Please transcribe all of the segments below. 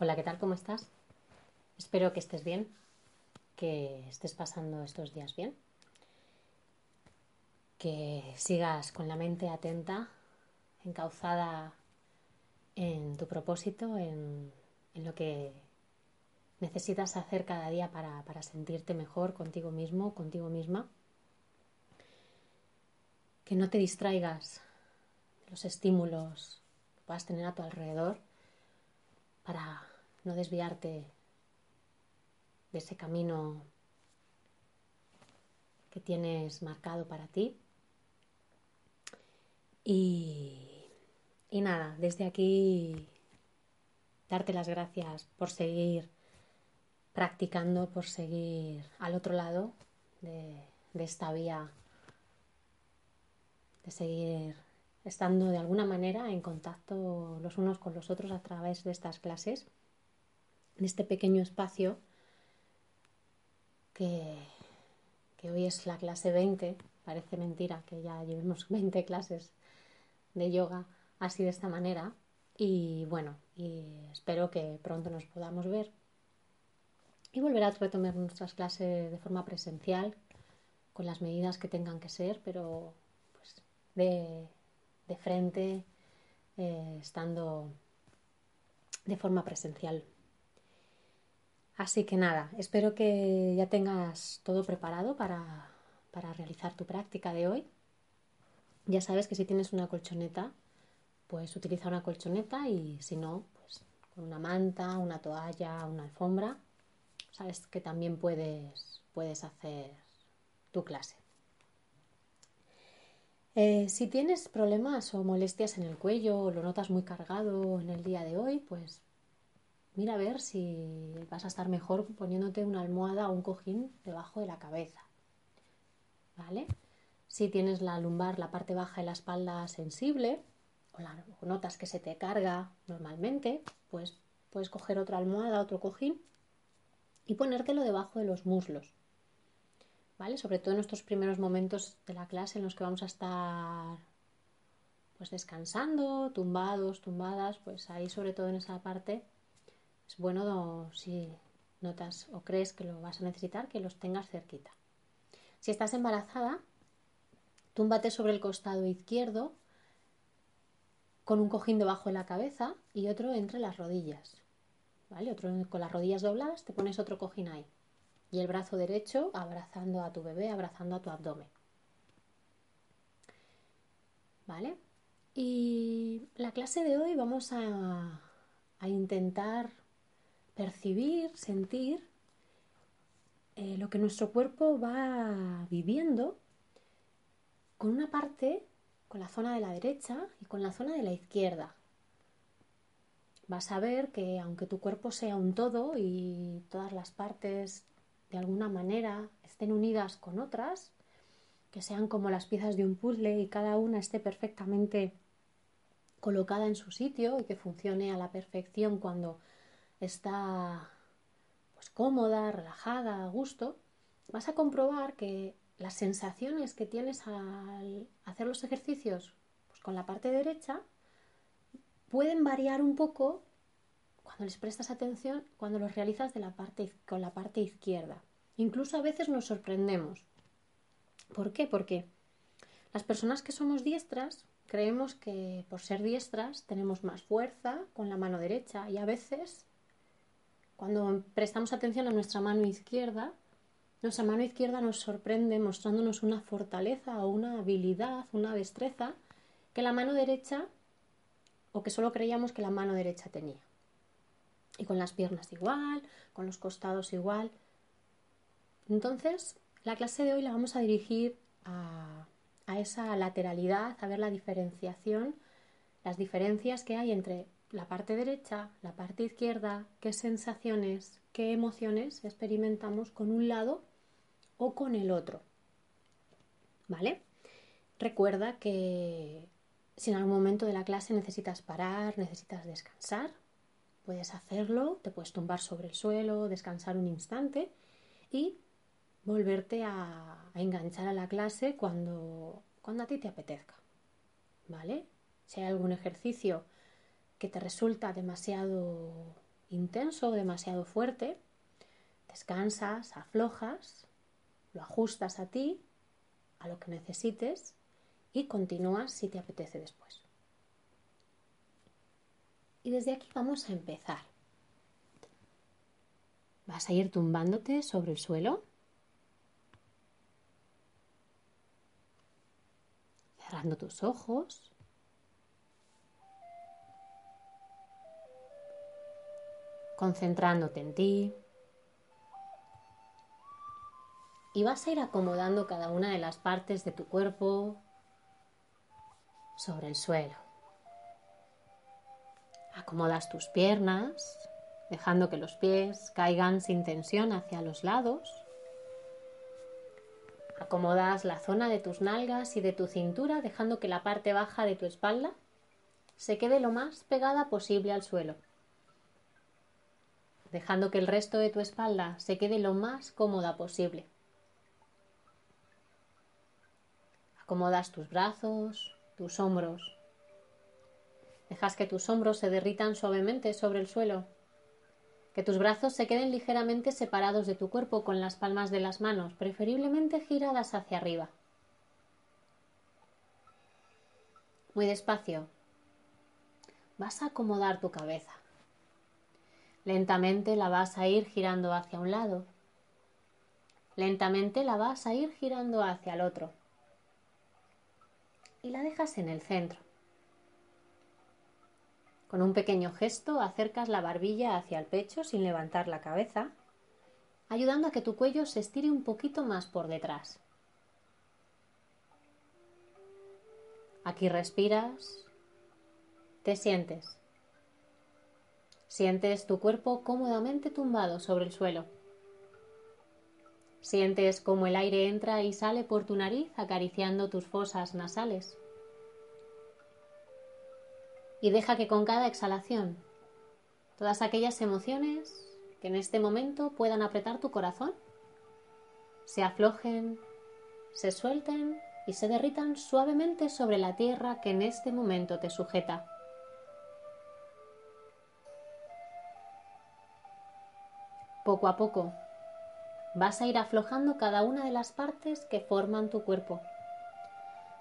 Hola, ¿qué tal? ¿Cómo estás? Espero que estés bien, que estés pasando estos días bien, que sigas con la mente atenta, encauzada en tu propósito, en, lo que necesitas hacer cada día para, sentirte mejor contigo mismo, contigo misma. Que no te distraigas de los estímulos que puedas tener a tu alrededor para no desviarte de ese camino que tienes marcado para ti. Y, y nada, desde aquí darte las gracias por seguir practicando, por seguir al otro lado de, de esta vía, de seguir estando de alguna manera en contacto los unos con los otros a través de estas clases, en este pequeño espacio que, hoy es la clase 20, parece mentira que ya llevemos 20 clases de yoga así de esta manera. Y bueno, y espero que pronto nos podamos ver y volver a retomar nuestras clases de forma presencial con las medidas que tengan que ser, pero pues de de frente, eh, estando de forma presencial. Así que nada, espero que ya tengas todo preparado para, para realizar tu práctica de hoy. Ya sabes que si tienes una colchoneta, pues utiliza una colchoneta y si no, pues con una manta, una toalla, una alfombra, sabes que también puedes, puedes hacer tu clase. Eh, si tienes problemas o molestias en el cuello o lo notas muy cargado en el día de hoy, pues mira a ver si vas a estar mejor poniéndote una almohada o un cojín debajo de la cabeza. ¿Vale? Si tienes la lumbar, la parte baja de la espalda sensible, o, notas que se te carga normalmente, pues puedes coger otra almohada, otro cojín y ponértelo debajo de los muslos. ¿Vale? Sobre todo en estos primeros momentos de la clase en los que vamos a estar pues descansando, tumbados, tumbadas, pues ahí sobre todo en esa parte es bueno si notas o crees que lo vas a necesitar que los tengas cerquita. Si estás embarazada, túmbate sobre el costado izquierdo con un cojín debajo de la cabeza y otro entre las rodillas. ¿Vale? Otro con las rodillas dobladas, te pones otro cojín ahí y el brazo derecho abrazando a tu bebé, abrazando a tu abdomen. ¿Vale? Y la clase de hoy vamos a, intentar percibir, sentir eh, lo que nuestro cuerpo va viviendo con una parte, con la zona de la derecha y con la zona de la izquierda. Vas a ver que aunque tu cuerpo sea un todo y todas las partes de alguna manera estén unidas con otras, que sean como las piezas de un puzzle y cada una esté perfectamente colocada en su sitio y que funcione a la perfección cuando está pues cómoda, relajada, a gusto, vas a comprobar que las sensaciones que tienes al hacer los ejercicios pues con la parte derecha pueden variar un poco cuando les prestas atención, cuando los realizas de la parte, con la parte izquierda. Incluso a veces nos sorprendemos. ¿Por qué? Porque las personas que somos diestras creemos que por ser diestras tenemos más fuerza con la mano derecha y a veces cuando prestamos atención a nuestra mano izquierda, nuestra mano izquierda nos sorprende mostrándonos una fortaleza o una habilidad, una destreza que la mano derecha o que solo creíamos que la mano derecha tenía. Y con las piernas igual, con los costados igual. Entonces, la clase de hoy la vamos a dirigir a, esa lateralidad, a ver la diferenciación, las diferencias que hay entre la parte derecha, la parte izquierda, qué sensaciones, qué emociones experimentamos con un lado o con el otro. ¿Vale? Recuerda que si en algún momento de la clase necesitas parar, necesitas descansar, Puedes hacerlo, te puedes tumbar sobre el suelo, descansar un instante y volverte a, enganchar a la clase cuando, cuando a ti te apetezca. ¿Vale? Si hay algún ejercicio que te resulta demasiado intenso o demasiado fuerte, descansas, aflojas, lo ajustas a ti, a lo que necesites y continúas si te apetece después. Y desde aquí vamos a empezar. Vas a ir tumbándote sobre el suelo. Cerrando tus ojos. Concentrándote en ti. Y vas a ir acomodando cada una de las partes de tu cuerpo sobre el suelo. Acomodas tus piernas, dejando que los pies caigan sin tensión hacia los lados. Acomodas la zona de tus nalgas y de tu cintura, dejando que la parte baja de tu espalda se quede lo más pegada posible al suelo. Dejando que el resto de tu espalda se quede lo más cómoda posible. Acomodas tus brazos, tus hombros, Dejas que tus hombros se derritan suavemente sobre el suelo, que tus brazos se queden ligeramente separados de tu cuerpo con las palmas de las manos, preferiblemente giradas hacia arriba. Muy despacio. Vas a acomodar tu cabeza. Lentamente la vas a ir girando hacia un lado. Lentamente la vas a ir girando hacia el otro. Y la dejas en el centro. Con un pequeño gesto acercas la barbilla hacia el pecho sin levantar la cabeza, ayudando a que tu cuello se estire un poquito más por detrás. Aquí respiras, te sientes. Sientes tu cuerpo cómodamente tumbado sobre el suelo. Sientes cómo el aire entra y sale por tu nariz acariciando tus fosas nasales y deja que con cada exhalación todas aquellas emociones que en este momento puedan apretar tu corazón se aflojen, se suelten y se derritan suavemente sobre la tierra que en este momento te sujeta. Poco a poco vas a ir aflojando cada una de las partes que forman tu cuerpo.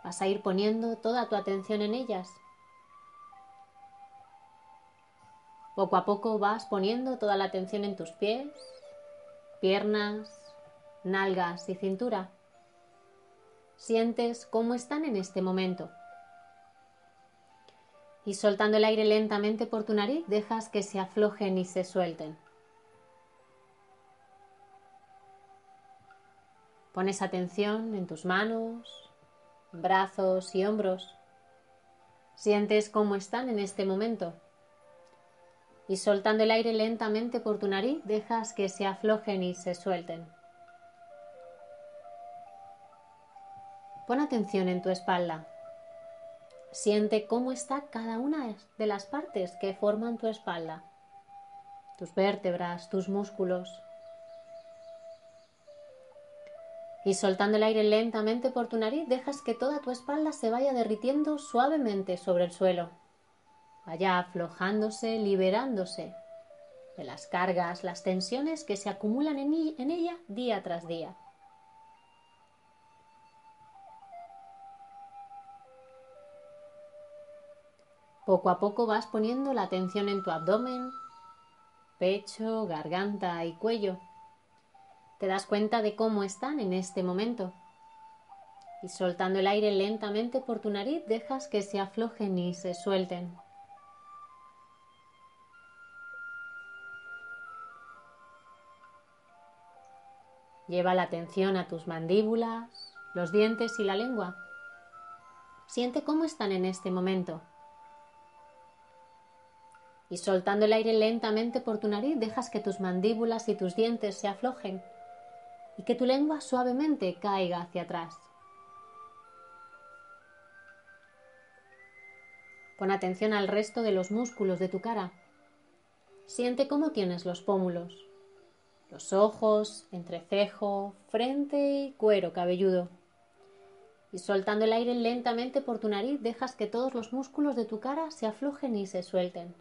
Vas a ir poniendo toda tu atención en ellas Poco a poco vas poniendo toda la atención en tus pies, piernas, nalgas y cintura. Sientes cómo están en este momento. Y soltando el aire lentamente por tu nariz, dejas que se aflojen y se suelten. Pones atención en tus manos, brazos y hombros. Sientes cómo están en este momento y soltando el aire lentamente por tu nariz dejas que se aflojen y se suelten. Pon atención en tu espalda. Siente cómo está cada una de las partes que forman tu espalda, tus vértebras, tus músculos. Y soltando el aire lentamente por tu nariz dejas que toda tu espalda se vaya derritiendo suavemente sobre el suelo vaya aflojándose, liberándose de las cargas, las tensiones que se acumulan en, ella día tras día. Poco a poco vas poniendo la atención en tu abdomen, pecho, garganta y cuello. Te das cuenta de cómo están en este momento. Y soltando el aire lentamente por tu nariz dejas que se aflojen y se suelten. Lleva la atención a tus mandíbulas, los dientes y la lengua. Siente cómo están en este momento. Y soltando el aire lentamente por tu nariz, dejas que tus mandíbulas y tus dientes se aflojen y que tu lengua suavemente caiga hacia atrás. Pon atención al resto de los músculos de tu cara. Siente cómo tienes los pómulos, los ojos, entrecejo, frente y cuero cabelludo. Y soltando el aire lentamente por tu nariz dejas que todos los músculos de tu cara se aflojen y se suelten.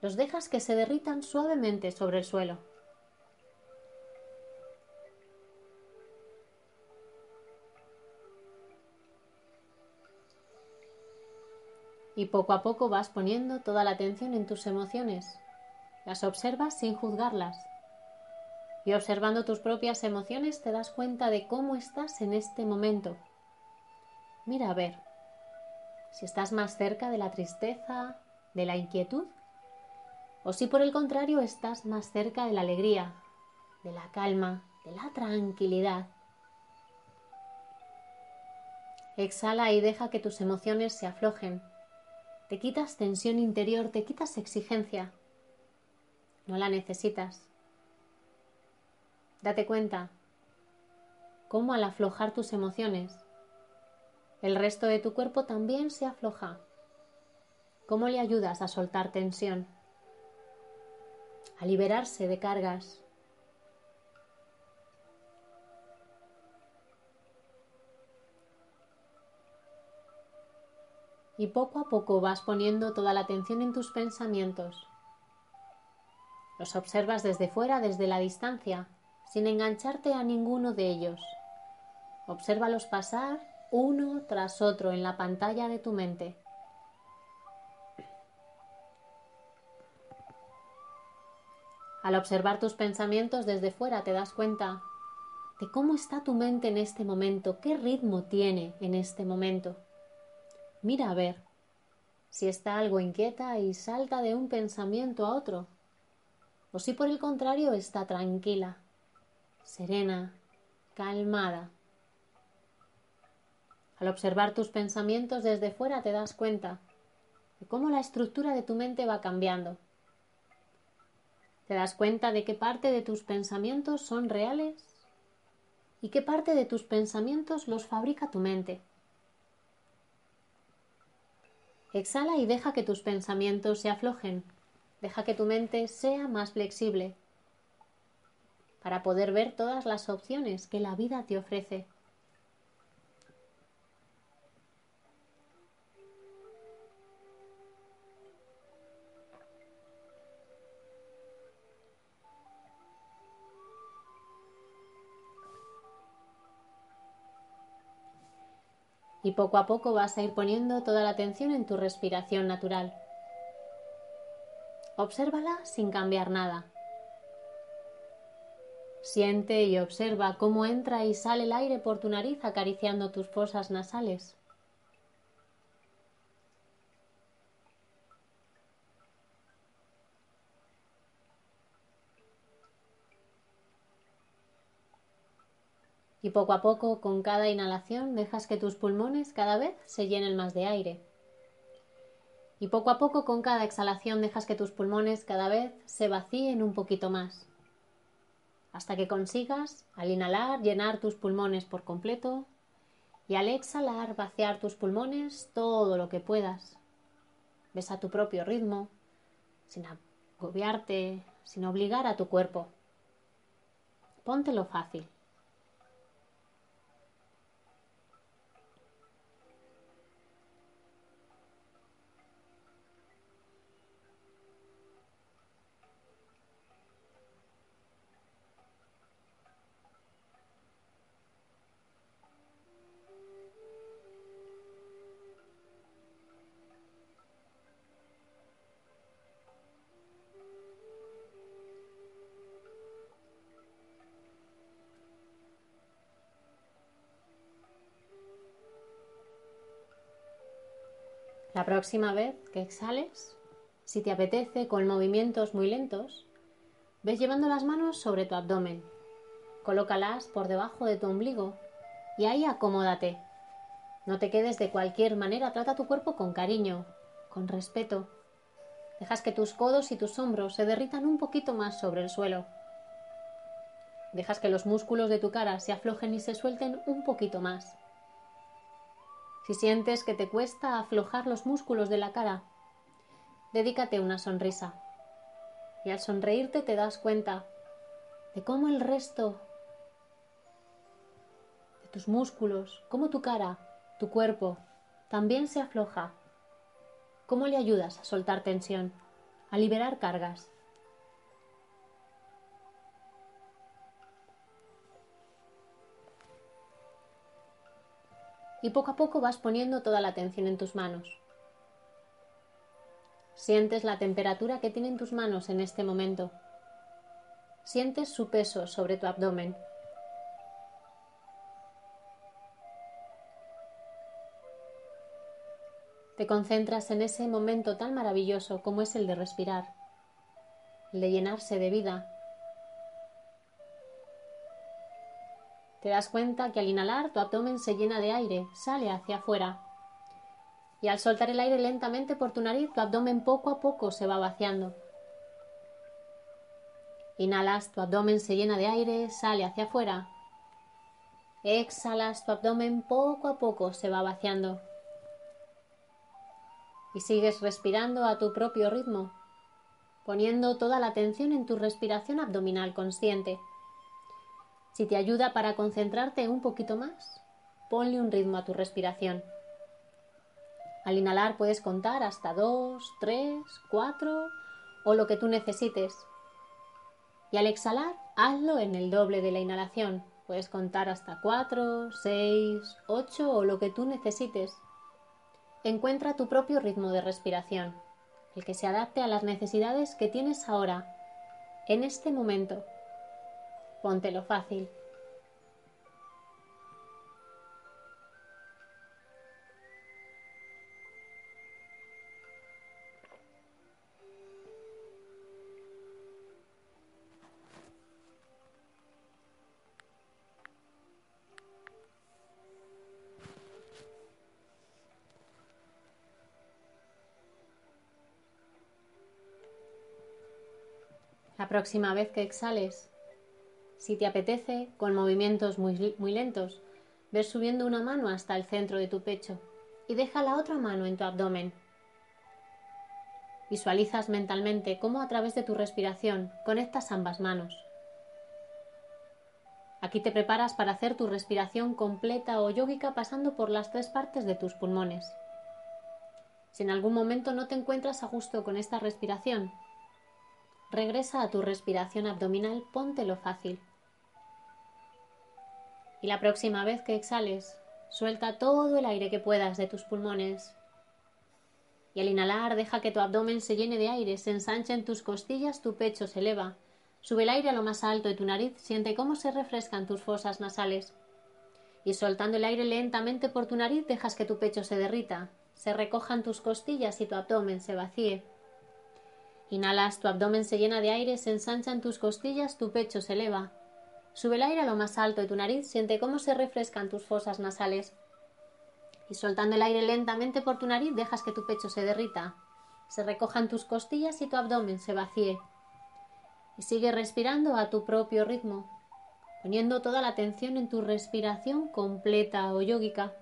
los dejas que se derritan suavemente sobre el suelo. Y poco a poco vas poniendo toda la atención en tus emociones. Las observas sin juzgarlas. Y observando tus propias emociones te das cuenta de cómo estás en este momento. Mira a ver si estás más cerca de la tristeza, de la inquietud, o si por el contrario estás más cerca de la alegría, de la calma, de la tranquilidad. Exhala y deja que tus emociones se aflojen. Te quitas tensión interior, te quitas exigencia. No la necesitas. Date cuenta cómo al aflojar tus emociones, el resto de tu cuerpo también se afloja. ¿Cómo le ayudas a soltar tensión? A liberarse de cargas. Y poco a poco vas poniendo toda la atención en tus pensamientos. Los observas desde fuera, desde la distancia, sin engancharte a ninguno de ellos. Obsérvalos pasar uno tras otro en la pantalla de tu mente. Al observar tus pensamientos desde fuera te das cuenta de cómo está tu mente en este momento, qué ritmo tiene en este momento. Mira a ver si está algo inquieta y salta de un pensamiento a otro, o si por el contrario está tranquila, serena, calmada. Al observar tus pensamientos desde fuera te das cuenta de cómo la estructura de tu mente va cambiando. Te das cuenta de qué parte de tus pensamientos son reales y qué parte de tus pensamientos los fabrica tu mente. Exhala y deja que tus pensamientos se aflojen. Deja que tu mente sea más flexible para poder ver todas las opciones que la vida te ofrece. Y poco a poco vas a ir poniendo toda la atención en tu respiración natural. Obsérvala sin cambiar nada. Siente y observa cómo entra y sale el aire por tu nariz acariciando tus fosas nasales. Y poco a poco, con cada inhalación, dejas que tus pulmones cada vez se llenen más de aire. Y poco a poco, con cada exhalación, dejas que tus pulmones cada vez se vacíen un poquito más hasta que consigas, al inhalar, llenar tus pulmones por completo y al exhalar, vaciar tus pulmones todo lo que puedas. Ves a tu propio ritmo, sin agobiarte, sin obligar a tu cuerpo. Póntelo fácil. La próxima vez que exhales, si te apetece, con movimientos muy lentos, ves llevando las manos sobre tu abdomen. Colócalas por debajo de tu ombligo y ahí acomódate. No te quedes de cualquier manera, trata tu cuerpo con cariño, con respeto. Dejas que tus codos y tus hombros se derritan un poquito más sobre el suelo. Dejas que los músculos de tu cara se aflojen y se suelten un poquito más. Si sientes que te cuesta aflojar los músculos de la cara, dedícate una sonrisa. Y al sonreírte te das cuenta de cómo el resto de tus músculos, cómo tu cara, tu cuerpo, también se afloja. ¿Cómo le ayudas a soltar tensión, a liberar cargas. Y poco a poco vas poniendo toda la atención en tus manos. Sientes la temperatura que tienen tus manos en este momento. Sientes su peso sobre tu abdomen. Te concentras en ese momento tan maravilloso como es el de respirar, el de llenarse de vida. Te das cuenta que al inhalar tu abdomen se llena de aire, sale hacia afuera. Y al soltar el aire lentamente por tu nariz, tu abdomen poco a poco se va vaciando. Inhalas, tu abdomen se llena de aire, sale hacia afuera. Exhalas, tu abdomen poco a poco se va vaciando y sigues respirando a tu propio ritmo, poniendo toda la atención en tu respiración abdominal consciente. Si te ayuda para concentrarte un poquito más, ponle un ritmo a tu respiración. Al inhalar puedes contar hasta dos, tres, cuatro o lo que tú necesites. Y al exhalar, hazlo en el doble de la inhalación. Puedes contar hasta cuatro, seis, ocho o lo que tú necesites. Encuentra tu propio ritmo de respiración, el que se adapte a las necesidades que tienes ahora, en este momento. Póntelo fácil. La próxima vez que exhales, si te apetece, con movimientos muy, muy lentos, ves subiendo una mano hasta el centro de tu pecho y deja la otra mano en tu abdomen. Visualizas mentalmente cómo a través de tu respiración conectas ambas manos. Aquí te preparas para hacer tu respiración completa o yógica pasando por las tres partes de tus pulmones. Si en algún momento no te encuentras a gusto con esta respiración, Regresa a tu respiración abdominal, póntelo fácil. Y la próxima vez que exhales, suelta todo el aire que puedas de tus pulmones. Y al inhalar, deja que tu abdomen se llene de aire, se ensanche en tus costillas, tu pecho se eleva. Sube el aire a lo más alto de tu nariz, siente cómo se refrescan tus fosas nasales. Y soltando el aire lentamente por tu nariz, dejas que tu pecho se derrita, se recojan tus costillas y tu abdomen se vacíe. Inhalas, tu abdomen se llena de aire, se ensanchan tus costillas, tu pecho se eleva. Sube el aire a lo más alto de tu nariz, siente cómo se refrescan tus fosas nasales. Y soltando el aire lentamente por tu nariz, dejas que tu pecho se derrita. Se recojan tus costillas y tu abdomen se vacíe. Y sigue respirando a tu propio ritmo, poniendo toda la atención en tu respiración completa o yógica.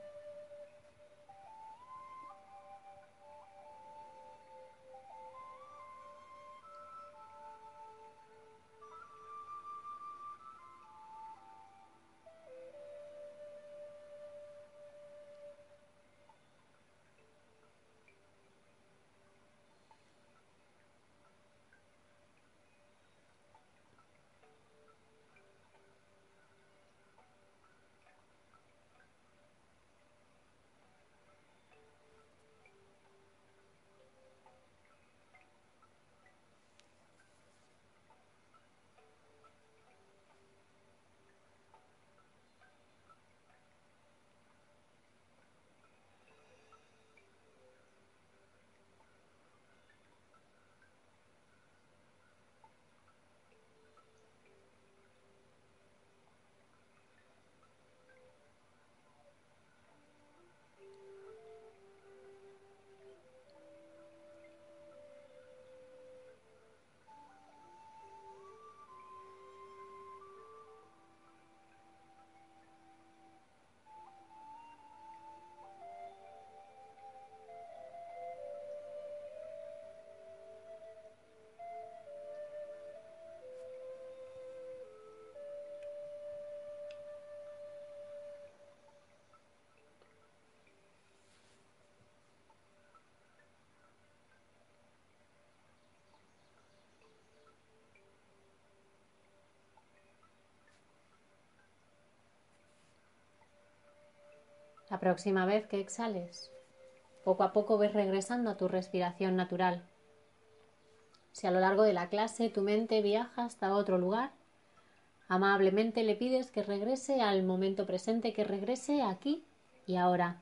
La próxima vez que exhales, poco a poco ves regresando a tu respiración natural. Si a lo largo de la clase tu mente viaja hasta otro lugar, amablemente le pides que regrese al momento presente, que regrese aquí y ahora.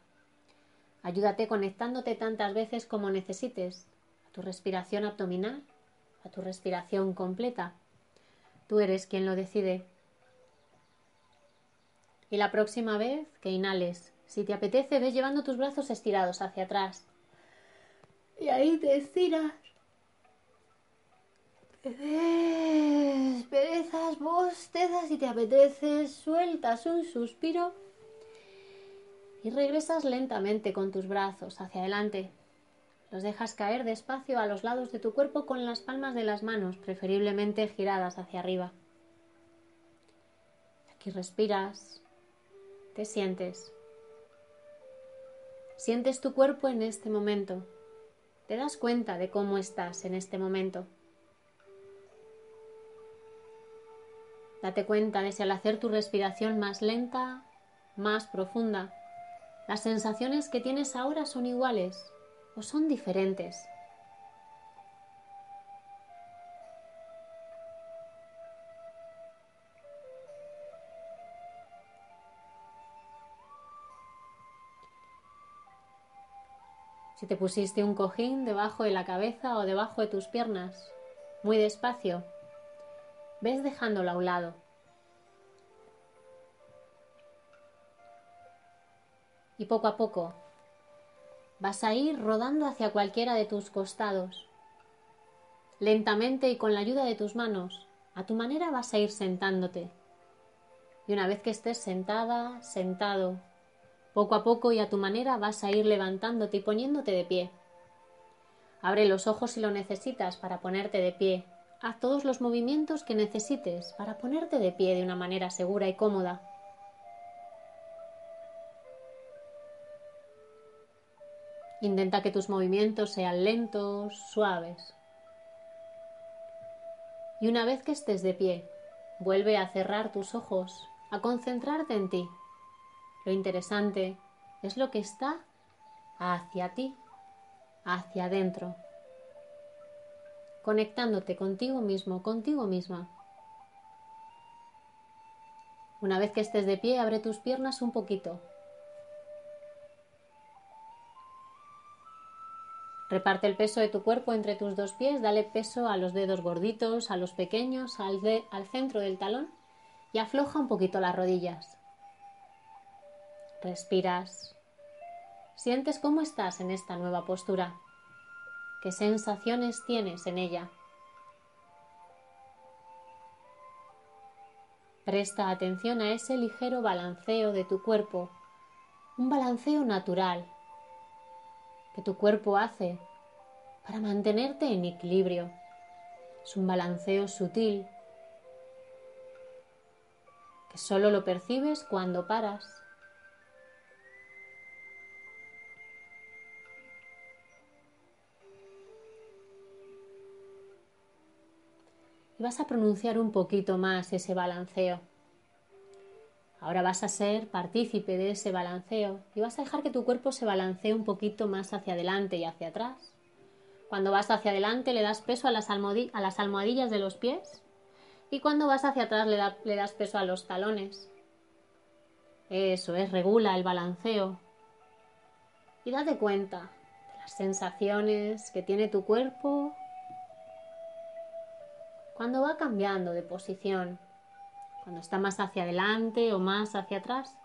Ayúdate conectándote tantas veces como necesites a tu respiración abdominal, a tu respiración completa. Tú eres quien lo decide. Y la próxima vez que inhales, si te apetece, ves llevando tus brazos estirados hacia atrás. Y ahí te estiras. Perezas, bostezas y te apetece, sueltas un suspiro y regresas lentamente con tus brazos hacia adelante. Los dejas caer despacio a los lados de tu cuerpo con las palmas de las manos, preferiblemente giradas hacia arriba. Aquí respiras, te sientes. Sientes tu cuerpo en este momento. Te das cuenta de cómo estás en este momento. Date cuenta de si al hacer tu respiración más lenta, más profunda, las sensaciones que tienes ahora son iguales o son diferentes. Te pusiste un cojín debajo de la cabeza o debajo de tus piernas, muy despacio, ves dejándolo a un lado. Y poco a poco vas a ir rodando hacia cualquiera de tus costados. Lentamente y con la ayuda de tus manos, a tu manera vas a ir sentándote. Y una vez que estés sentada, sentado, poco a poco y a tu manera vas a ir levantándote y poniéndote de pie. Abre los ojos si lo necesitas para ponerte de pie. Haz todos los movimientos que necesites para ponerte de pie de una manera segura y cómoda. Intenta que tus movimientos sean lentos, suaves. Y una vez que estés de pie, vuelve a cerrar tus ojos, a concentrarte en ti, lo interesante es lo que está hacia ti, hacia adentro, conectándote contigo mismo, contigo misma. Una vez que estés de pie, abre tus piernas un poquito. Reparte el peso de tu cuerpo entre tus dos pies, dale peso a los dedos gorditos, a los pequeños, al, al centro del talón y afloja un poquito las rodillas. Respiras. Sientes cómo estás en esta nueva postura. ¿Qué sensaciones tienes en ella? Presta atención a ese ligero balanceo de tu cuerpo, un balanceo natural que tu cuerpo hace para mantenerte en equilibrio. Es un balanceo sutil que solo lo percibes cuando paras y vas a pronunciar un poquito más ese balanceo. Ahora vas a ser partícipe de ese balanceo y vas a dejar que tu cuerpo se balancee un poquito más hacia adelante y hacia atrás. Cuando vas hacia adelante le das peso a las, almohadillas de los pies y cuando vas hacia atrás le, das peso a los talones. Eso es, regula el balanceo. Y date cuenta de las sensaciones que tiene tu cuerpo cuando va cambiando de posición, cuando está más hacia adelante o más hacia atrás.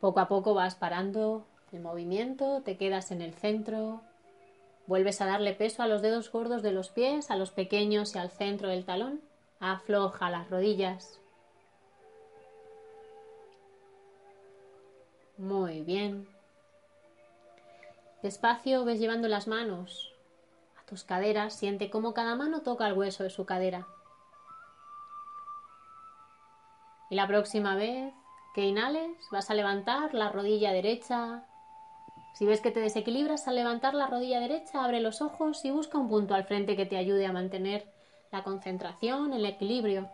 Poco a poco vas parando movimiento, te quedas en el centro, vuelves a darle peso a los dedos gordos de los pies, a los pequeños y al centro del talón, afloja las rodillas. Muy bien. Despacio ves llevando las manos a tus caderas, siente cómo cada mano toca el hueso de su cadera. Y la próxima vez que inhales, vas a levantar la rodilla derecha. Si ves que te desequilibras al levantar la rodilla derecha, abre los ojos y busca un punto al frente que te ayude a mantener la concentración, el equilibrio.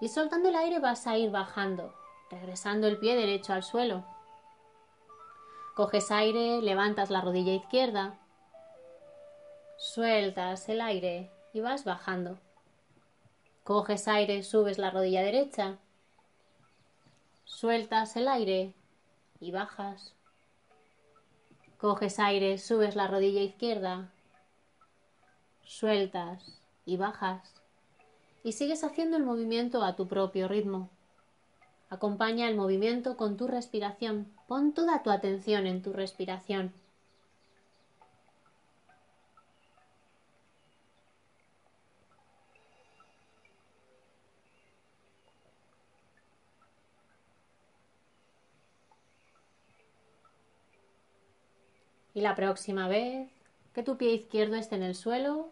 Y soltando el aire vas a ir bajando, regresando el pie derecho al suelo. Coges aire, levantas la rodilla izquierda, sueltas el aire y vas bajando. Coges aire, subes la rodilla derecha, Sueltas el aire y bajas. Coges aire, subes la rodilla izquierda. Sueltas y bajas. Y sigues haciendo el movimiento a tu propio ritmo. Acompaña el movimiento con tu respiración. Pon toda tu atención en tu respiración. Y la próxima vez que tu pie izquierdo esté en el suelo,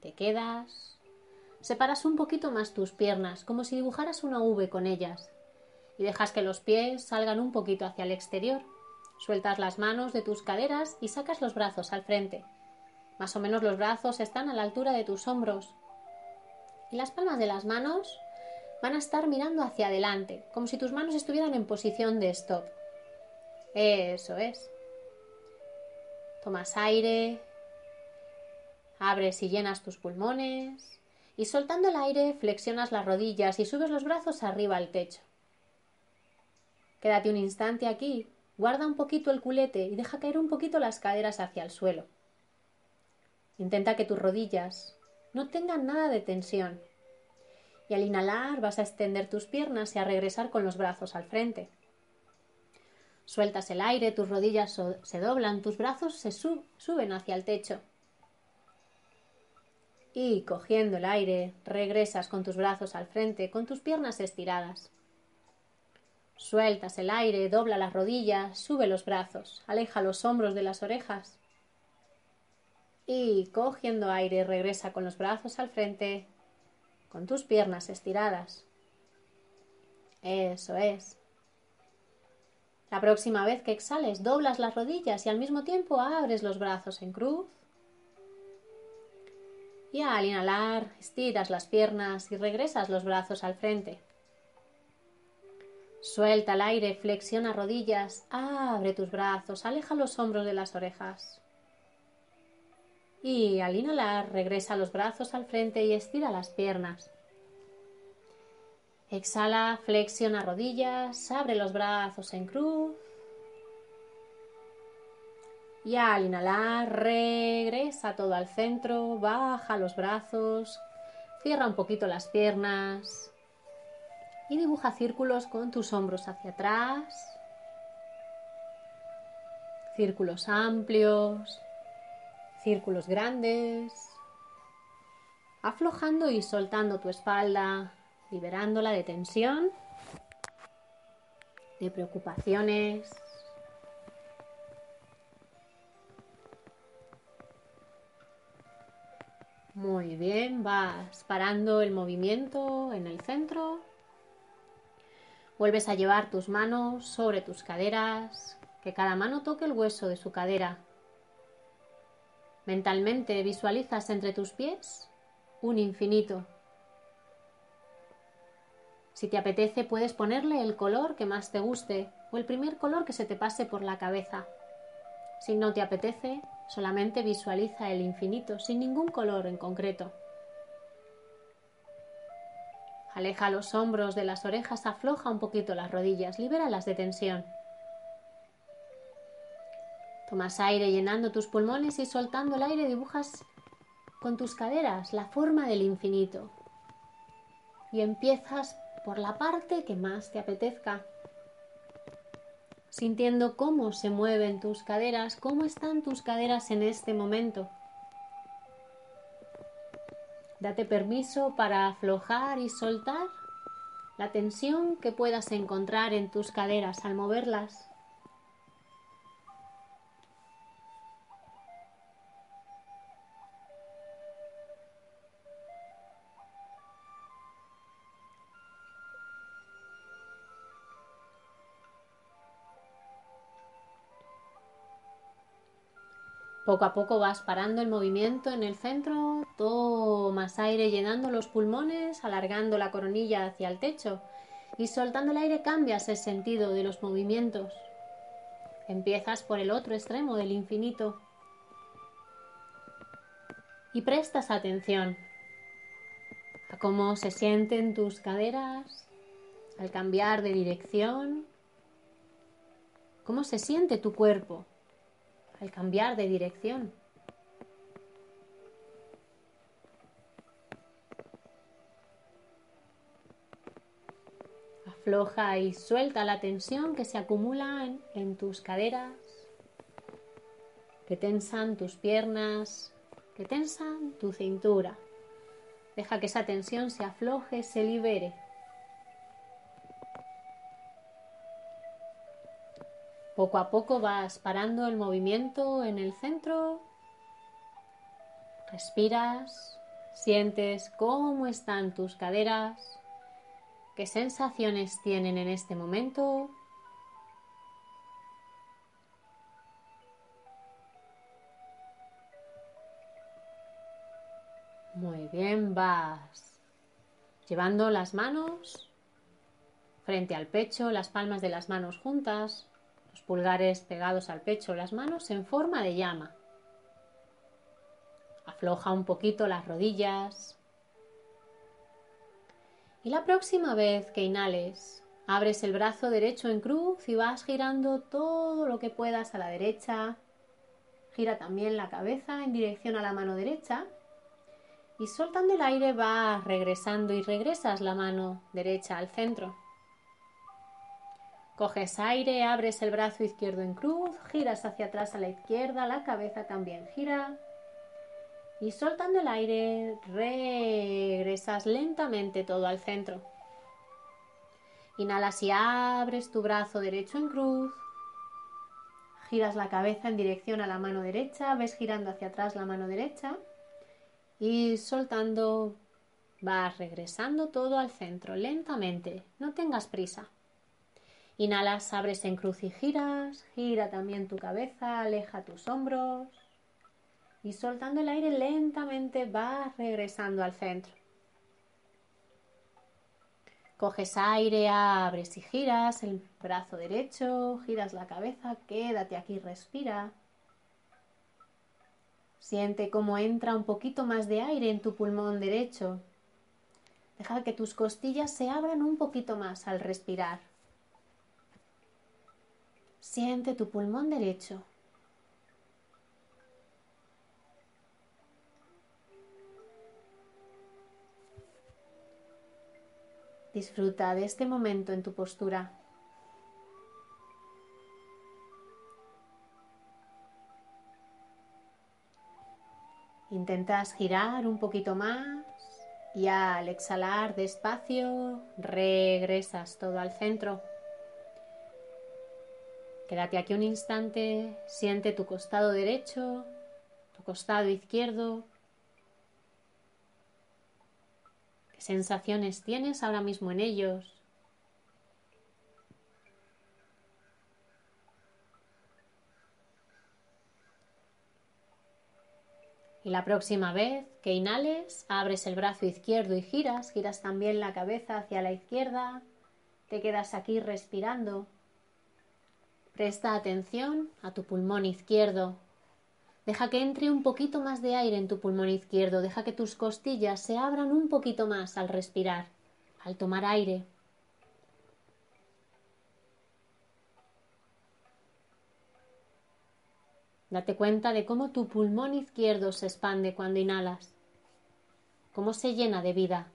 te quedas, separas un poquito más tus piernas, como si dibujaras una V con ellas, y dejas que los pies salgan un poquito hacia el exterior. Sueltas las manos de tus caderas y sacas los brazos al frente. Más o menos los brazos están a la altura de tus hombros. Y las palmas de las manos van a estar mirando hacia adelante, como si tus manos estuvieran en posición de stop. Eso es. Tomas aire, abres y llenas tus pulmones y soltando el aire flexionas las rodillas y subes los brazos arriba al techo. Quédate un instante aquí, guarda un poquito el culete y deja caer un poquito las caderas hacia el suelo. Intenta que tus rodillas no tengan nada de tensión. Y al inhalar vas a extender tus piernas y a regresar con los brazos al frente. Sueltas el aire, tus rodillas se doblan, tus brazos se suben hacia el techo. Y cogiendo el aire, regresas con tus brazos al frente, con tus piernas estiradas. Sueltas el aire, dobla las rodillas, sube los brazos, aleja los hombros de las orejas. Y cogiendo aire, regresa con los brazos al frente, con tus piernas estiradas. Eso es. La próxima vez que exhales, doblas las rodillas y al mismo tiempo abres los brazos en cruz. Y al inhalar, estiras las piernas y regresas los brazos al frente. Suelta el aire, flexiona rodillas, abre tus brazos, aleja los hombros de las orejas. Y al inhalar, regresa los brazos al frente y estira las piernas. Exhala, flexiona rodillas, abre los brazos en cruz. Y al inhalar, regresa todo al centro, baja los brazos, cierra un poquito las piernas y dibuja círculos con tus hombros hacia atrás. Círculos amplios, círculos grandes, aflojando y soltando tu espalda, liberándola de tensión, de preocupaciones. Muy bien, vas parando el movimiento en el centro. Vuelves a llevar tus manos sobre tus caderas, que cada mano toque el hueso de su cadera. Mentalmente visualizas entre tus pies un infinito si te apetece, puedes ponerle el color que más te guste o el primer color que se te pase por la cabeza. Si no te apetece, solamente visualiza el infinito sin ningún color en concreto. Aleja los hombros de las orejas, afloja un poquito las rodillas, libéralas de tensión. Tomas aire llenando tus pulmones y soltando el aire dibujas con tus caderas la forma del infinito. Y empiezas por la parte que más te apetezca, sintiendo cómo se mueven tus caderas, cómo están tus caderas en este momento. Date permiso para aflojar y soltar la tensión que puedas encontrar en tus caderas al moverlas. Poco a poco vas parando el movimiento en el centro, tomas aire llenando los pulmones, alargando la coronilla hacia el techo y soltando el aire cambias el sentido de los movimientos. Empiezas por el otro extremo del infinito y prestas atención a cómo se sienten tus caderas al cambiar de dirección, cómo se siente tu cuerpo al cambiar de dirección. Afloja y suelta la tensión que se acumula en, tus caderas, que tensan tus piernas, que tensan tu cintura. Deja que esa tensión se afloje, se libere. Poco a poco vas parando el movimiento en el centro. Respiras, sientes cómo están tus caderas, qué sensaciones tienen en este momento. Muy bien, vas llevando las manos frente al pecho, las palmas de las manos juntas, pulgares pegados al pecho, las manos en forma de llama. Afloja un poquito las rodillas. Y la próxima vez que inhales, abres el brazo derecho en cruz y vas girando todo lo que puedas a la derecha. Gira también la cabeza en dirección a la mano derecha. Y soltando el aire vas regresando y regresas la mano derecha al centro. Coges aire, abres el brazo izquierdo en cruz, giras hacia atrás a la izquierda, la cabeza también gira. Y soltando el aire, regresas lentamente todo al centro. Inhalas y abres tu brazo derecho en cruz. Giras la cabeza en dirección a la mano derecha, ves girando hacia atrás la mano derecha. Y soltando, vas regresando todo al centro, lentamente. No tengas prisa. Inhalas, abres en cruz y giras, gira también tu cabeza, aleja tus hombros y soltando el aire lentamente vas regresando al centro. Coges aire, abres y giras el brazo derecho, giras la cabeza, quédate aquí, respira. Siente cómo entra un poquito más de aire en tu pulmón derecho. Deja que tus costillas se abran un poquito más al respirar. Siente tu pulmón derecho. Disfruta de este momento en tu postura. Intentas girar un poquito más y al exhalar despacio regresas todo al centro. Quédate aquí un instante, siente tu costado derecho, tu costado izquierdo. ¿Qué sensaciones tienes ahora mismo en ellos? Y la próxima vez que inhales, abres el brazo izquierdo y giras, giras también la cabeza hacia la izquierda, te quedas aquí respirando. Presta atención a tu pulmón izquierdo. Deja que entre un poquito más de aire en tu pulmón izquierdo. Deja que tus costillas se abran un poquito más al respirar, al tomar aire. Date cuenta de cómo tu pulmón izquierdo se expande cuando inhalas, cómo se llena de vida.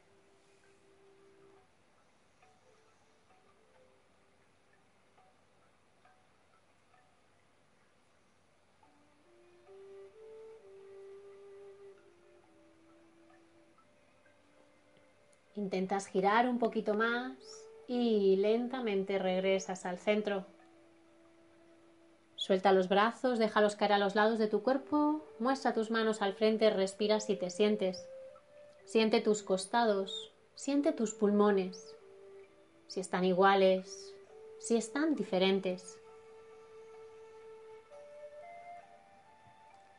Intentas girar un poquito más y lentamente regresas al centro. Suelta los brazos, déjalos caer a los lados de tu cuerpo, muestra tus manos al frente, respira si te sientes. Siente tus costados, siente tus pulmones, si están iguales, si están diferentes.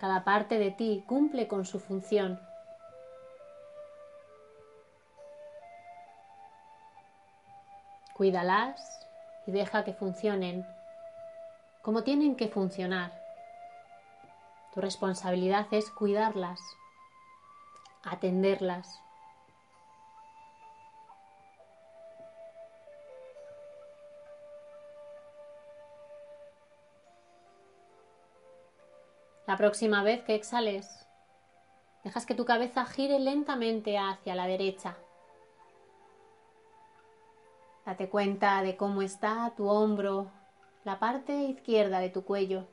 Cada parte de ti cumple con su función. Cuídalas y deja que funcionen como tienen que funcionar. Tu responsabilidad es cuidarlas, atenderlas. La próxima vez que exhales, dejas que tu cabeza gire lentamente hacia la derecha. Date cuenta de cómo está tu hombro, la parte izquierda de tu cuello.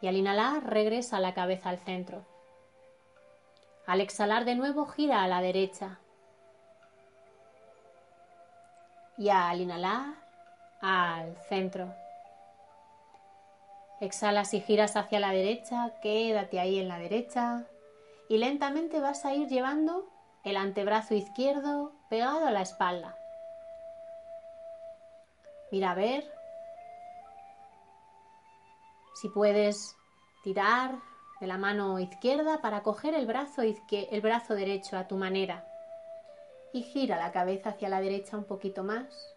Y al inhalar, regresa la cabeza al centro. Al exhalar de nuevo, gira a la derecha. Y al inhalar, al centro. Exhalas y giras hacia la derecha, quédate ahí en la derecha y lentamente vas a ir llevando el antebrazo izquierdo pegado a la espalda. Mira a ver si puedes tirar de la mano izquierda para coger el brazo, el brazo derecho a tu manera y gira la cabeza hacia la derecha un poquito más.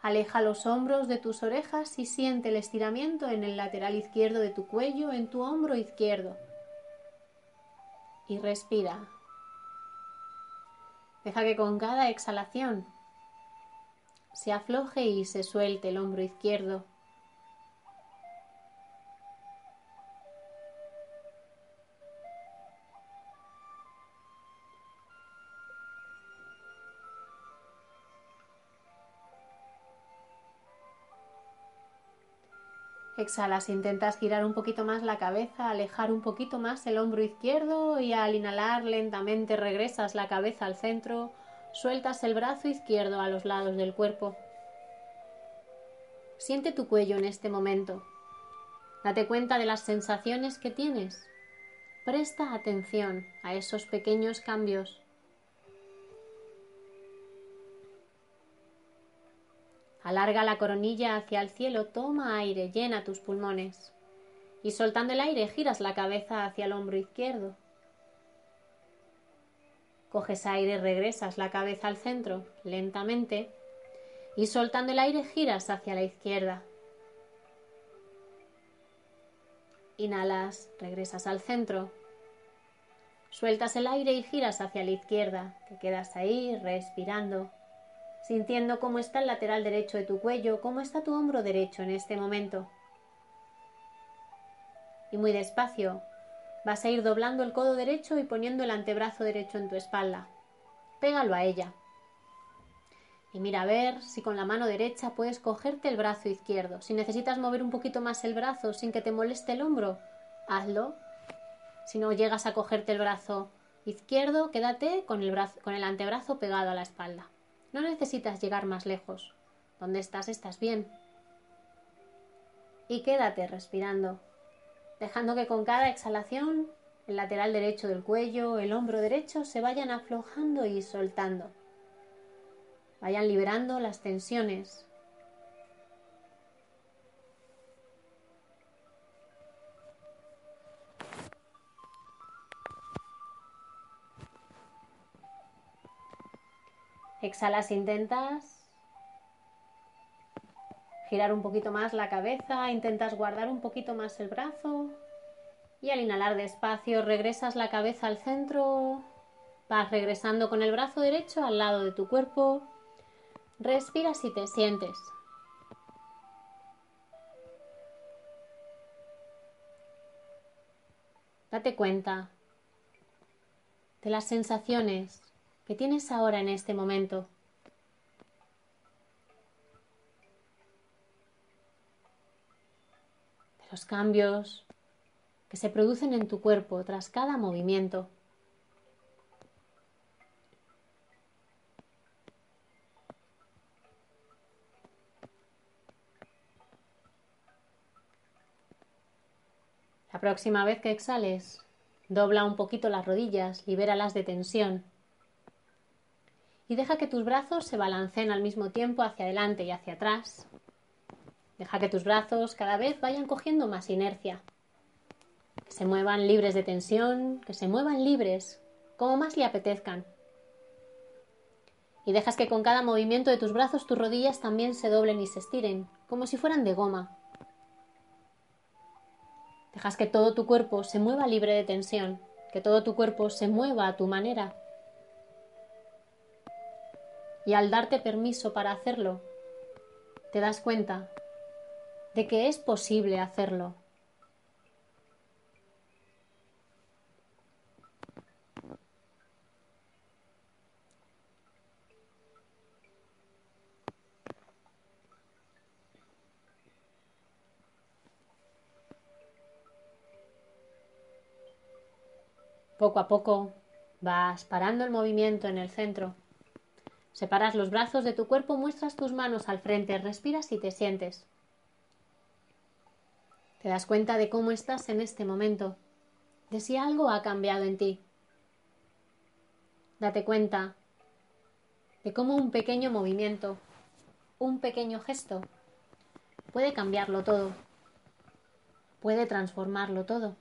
Aleja los hombros de tus orejas y siente el estiramiento en el lateral izquierdo de tu cuello, en tu hombro izquierdo. Y respira. Deja que con cada exhalación se afloje y se suelte el hombro izquierdo Exhalas, intentas girar un poquito más la cabeza, alejar un poquito más el hombro izquierdo y al inhalar lentamente regresas la cabeza al centro, sueltas el brazo izquierdo a los lados del cuerpo. Siente tu cuello en este momento. Date cuenta de las sensaciones que tienes. Presta atención a esos pequeños cambios. Alarga la coronilla hacia el cielo, toma aire, llena tus pulmones. Y soltando el aire, giras la cabeza hacia el hombro izquierdo. Coges aire, regresas la cabeza al centro, lentamente. Y soltando el aire, giras hacia la izquierda. Inhalas, regresas al centro. Sueltas el aire y giras hacia la izquierda. Te quedas ahí respirando sintiendo cómo está el lateral derecho de tu cuello, cómo está tu hombro derecho en este momento. Y muy despacio vas a ir doblando el codo derecho y poniendo el antebrazo derecho en tu espalda. Pégalo a ella. Y mira a ver si con la mano derecha puedes cogerte el brazo izquierdo. Si necesitas mover un poquito más el brazo sin que te moleste el hombro, hazlo. Si no llegas a cogerte el brazo izquierdo, quédate con el, con el antebrazo pegado a la espalda. No necesitas llegar más lejos. Donde estás estás bien. Y quédate respirando, dejando que con cada exhalación el lateral derecho del cuello, el hombro derecho se vayan aflojando y soltando. Vayan liberando las tensiones, Exhalas, intentas girar un poquito más la cabeza, intentas guardar un poquito más el brazo y al inhalar despacio regresas la cabeza al centro, vas regresando con el brazo derecho al lado de tu cuerpo, respiras y te sientes. Date cuenta de las sensaciones que tienes ahora en este momento. De los cambios que se producen en tu cuerpo tras cada movimiento. La próxima vez que exhales, dobla un poquito las rodillas, libéralas de tensión y deja que tus brazos se balanceen al mismo tiempo hacia adelante y hacia atrás. Deja que tus brazos cada vez vayan cogiendo más inercia. que se muevan libres de tensión, que se muevan libres, como más le apetezcan. Y dejas que con cada movimiento de tus brazos tus rodillas también se doblen y se estiren, como si fueran de goma. Dejas que todo tu cuerpo se mueva libre de tensión, que todo tu cuerpo se mueva a tu manera. Y al darte permiso para hacerlo, te das cuenta de que es posible hacerlo. Poco a poco vas parando el movimiento en el centro. Separas los brazos de tu cuerpo, muestras tus manos al frente, respiras y te sientes. Te das cuenta de cómo estás en este momento, de si algo ha cambiado en ti. Date cuenta de cómo un pequeño movimiento, un pequeño gesto, puede cambiarlo todo, puede transformarlo todo.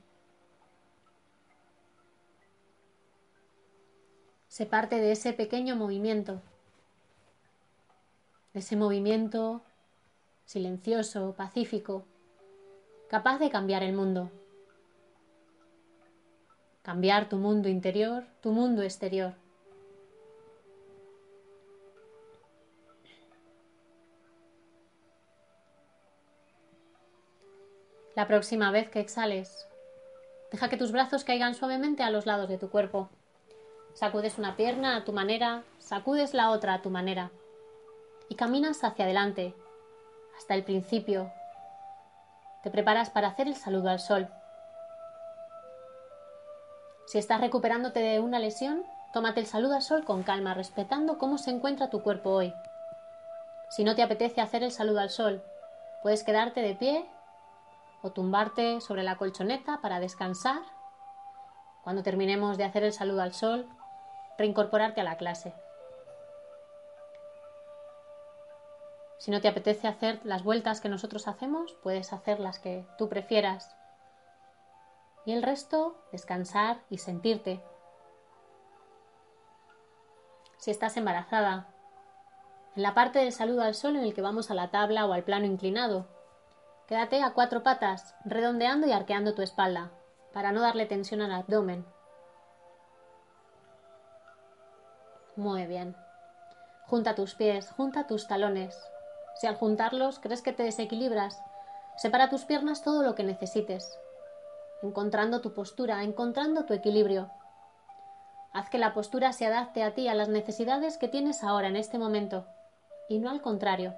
se parte de ese pequeño movimiento, de ese movimiento silencioso, pacífico, capaz de cambiar el mundo, cambiar tu mundo interior, tu mundo exterior. La próxima vez que exhales, deja que tus brazos caigan suavemente a los lados de tu cuerpo. Sacudes una pierna a tu manera, sacudes la otra a tu manera y caminas hacia adelante, hasta el principio. Te preparas para hacer el saludo al sol. Si estás recuperándote de una lesión, tómate el saludo al sol con calma, respetando cómo se encuentra tu cuerpo hoy. Si no te apetece hacer el saludo al sol, puedes quedarte de pie o tumbarte sobre la colchoneta para descansar. Cuando terminemos de hacer el saludo al sol, reincorporarte a la clase. Si no te apetece hacer las vueltas que nosotros hacemos, puedes hacer las que tú prefieras. Y el resto, descansar y sentirte. Si estás embarazada, en la parte del saludo al sol en el que vamos a la tabla o al plano inclinado, quédate a cuatro patas, redondeando y arqueando tu espalda, para no darle tensión al abdomen. Muy bien. Junta tus pies, junta tus talones. Si al juntarlos crees que te desequilibras, separa tus piernas todo lo que necesites, encontrando tu postura, encontrando tu equilibrio. Haz que la postura se adapte a ti, a las necesidades que tienes ahora, en este momento, y no al contrario.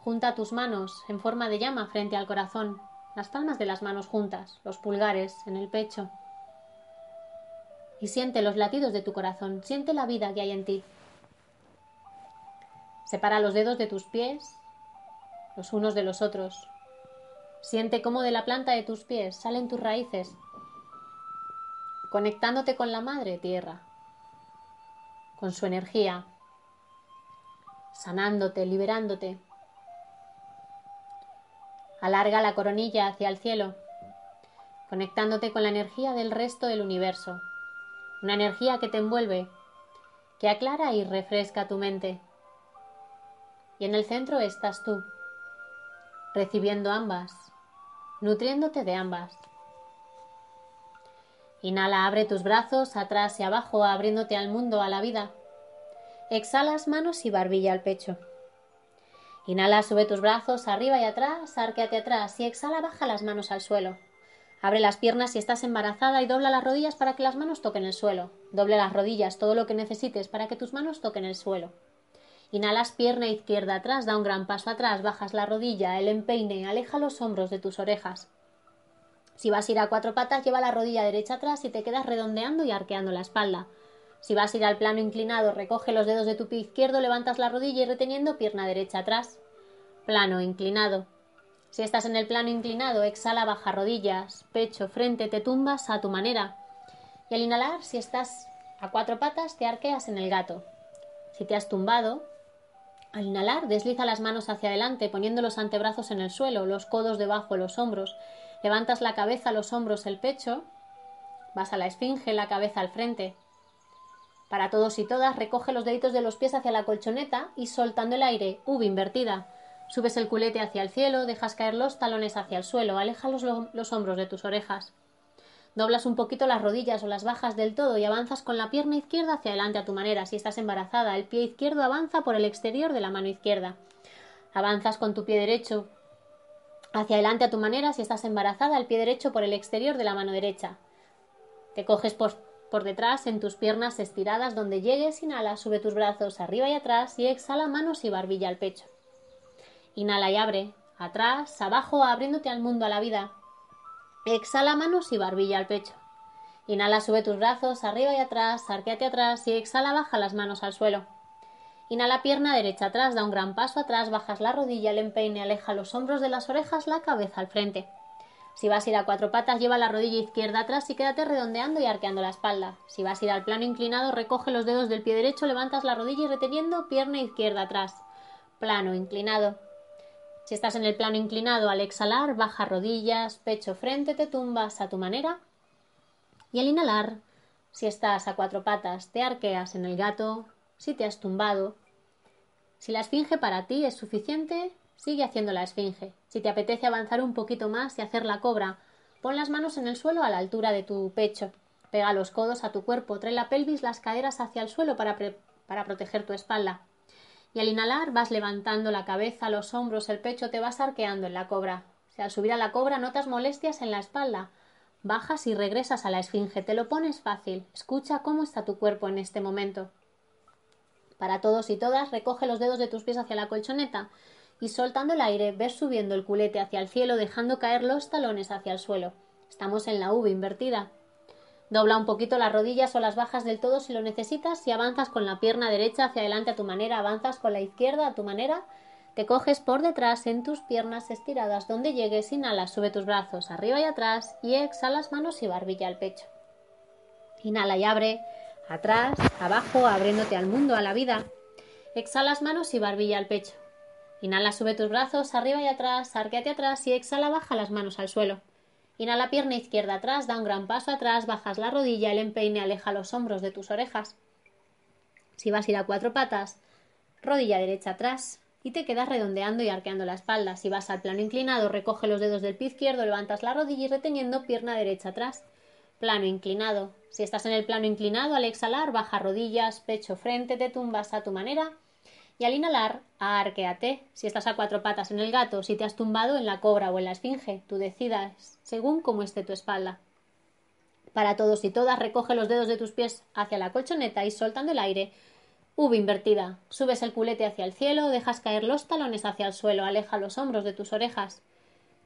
Junta tus manos en forma de llama frente al corazón, las palmas de las manos juntas, los pulgares en el pecho y siente los latidos de tu corazón, siente la vida que hay en ti. Separa los dedos de tus pies, los unos de los otros. Siente cómo de la planta de tus pies salen tus raíces, conectándote con la madre tierra, con su energía, sanándote, liberándote. Alarga la coronilla hacia el cielo, conectándote con la energía del resto del universo una energía que te envuelve, que aclara y refresca tu mente. Y en el centro estás tú, recibiendo ambas, nutriéndote de ambas. Inhala, abre tus brazos atrás y abajo, abriéndote al mundo, a la vida. Exhalas manos y barbilla al pecho. Inhala, sube tus brazos arriba y atrás, arqueate atrás y exhala, baja las manos al suelo. Abre las piernas si estás embarazada y dobla las rodillas para que las manos toquen el suelo. Doble las rodillas, todo lo que necesites para que tus manos toquen el suelo. Inhalas pierna izquierda atrás, da un gran paso atrás, bajas la rodilla, el empeine, aleja los hombros de tus orejas. Si vas a ir a cuatro patas, lleva la rodilla derecha atrás y te quedas redondeando y arqueando la espalda. Si vas a ir al plano inclinado, recoge los dedos de tu pie izquierdo, levantas la rodilla y reteniendo pierna derecha atrás. Plano inclinado. Si estás en el plano inclinado, exhala, baja rodillas, pecho, frente, te tumbas a tu manera. Y al inhalar, si estás a cuatro patas, te arqueas en el gato. Si te has tumbado, al inhalar, desliza las manos hacia adelante, poniendo los antebrazos en el suelo, los codos debajo de los hombros. Levantas la cabeza, los hombros, el pecho. Vas a la esfinge, la cabeza al frente. Para todos y todas, recoge los deditos de los pies hacia la colchoneta y soltando el aire, V invertida. Subes el culete hacia el cielo, dejas caer los talones hacia el suelo, aleja los, los hombros de tus orejas. Doblas un poquito las rodillas o las bajas del todo y avanzas con la pierna izquierda hacia adelante a tu manera. Si estás embarazada, el pie izquierdo avanza por el exterior de la mano izquierda. Avanzas con tu pie derecho hacia adelante a tu manera. Si estás embarazada, el pie derecho por el exterior de la mano derecha. Te coges por, por detrás en tus piernas estiradas donde llegues, inhala, sube tus brazos arriba y atrás y exhala manos y barbilla al pecho. Inhala y abre, atrás, abajo, abriéndote al mundo, a la vida. Exhala manos y barbilla al pecho. Inhala, sube tus brazos arriba y atrás, arqueate atrás y exhala, baja las manos al suelo. Inhala pierna derecha atrás, da un gran paso atrás, bajas la rodilla, el empeine, aleja los hombros de las orejas, la cabeza al frente. Si vas a ir a cuatro patas, lleva la rodilla izquierda atrás y quédate redondeando y arqueando la espalda. Si vas a ir al plano inclinado, recoge los dedos del pie derecho, levantas la rodilla y reteniendo pierna izquierda atrás. Plano inclinado. Si estás en el plano inclinado, al exhalar, baja rodillas, pecho frente, te tumbas a tu manera. Y al inhalar, si estás a cuatro patas, te arqueas en el gato, si te has tumbado. Si la esfinge para ti es suficiente, sigue haciendo la esfinge. Si te apetece avanzar un poquito más y hacer la cobra, pon las manos en el suelo a la altura de tu pecho. Pega los codos a tu cuerpo, trae la pelvis, las caderas hacia el suelo para, para proteger tu espalda y al inhalar vas levantando la cabeza, los hombros, el pecho, te vas arqueando en la cobra. Si al subir a la cobra notas molestias en la espalda, bajas y regresas a la esfinge. Te lo pones fácil. Escucha cómo está tu cuerpo en este momento. Para todos y todas, recoge los dedos de tus pies hacia la colchoneta y soltando el aire, ves subiendo el culete hacia el cielo, dejando caer los talones hacia el suelo. Estamos en la V invertida. Dobla un poquito las rodillas o las bajas del todo si lo necesitas y avanzas con la pierna derecha hacia adelante a tu manera, avanzas con la izquierda a tu manera, te coges por detrás en tus piernas estiradas donde llegues, inhala, sube tus brazos arriba y atrás y exhalas manos y barbilla al pecho. Inhala y abre, atrás, abajo, abriéndote al mundo, a la vida. Exhalas manos y barbilla al pecho. Inhala, sube tus brazos arriba y atrás, arqueate atrás y exhala, baja las manos al suelo. Inhala pierna izquierda atrás, da un gran paso atrás, bajas la rodilla, el empeine aleja los hombros de tus orejas. Si vas a ir a cuatro patas, rodilla derecha atrás y te quedas redondeando y arqueando la espalda. Si vas al plano inclinado, recoge los dedos del pie izquierdo, levantas la rodilla y reteniendo pierna derecha atrás. Plano inclinado. Si estás en el plano inclinado, al exhalar, baja rodillas, pecho frente, te tumbas a tu manera y al inhalar, arqueate. Si estás a cuatro patas en el gato, si te has tumbado en la cobra o en la esfinge, tú decidas según cómo esté tu espalda. Para todos y todas, recoge los dedos de tus pies hacia la colchoneta y soltando el aire, V invertida. Subes el culete hacia el cielo, dejas caer los talones hacia el suelo, aleja los hombros de tus orejas.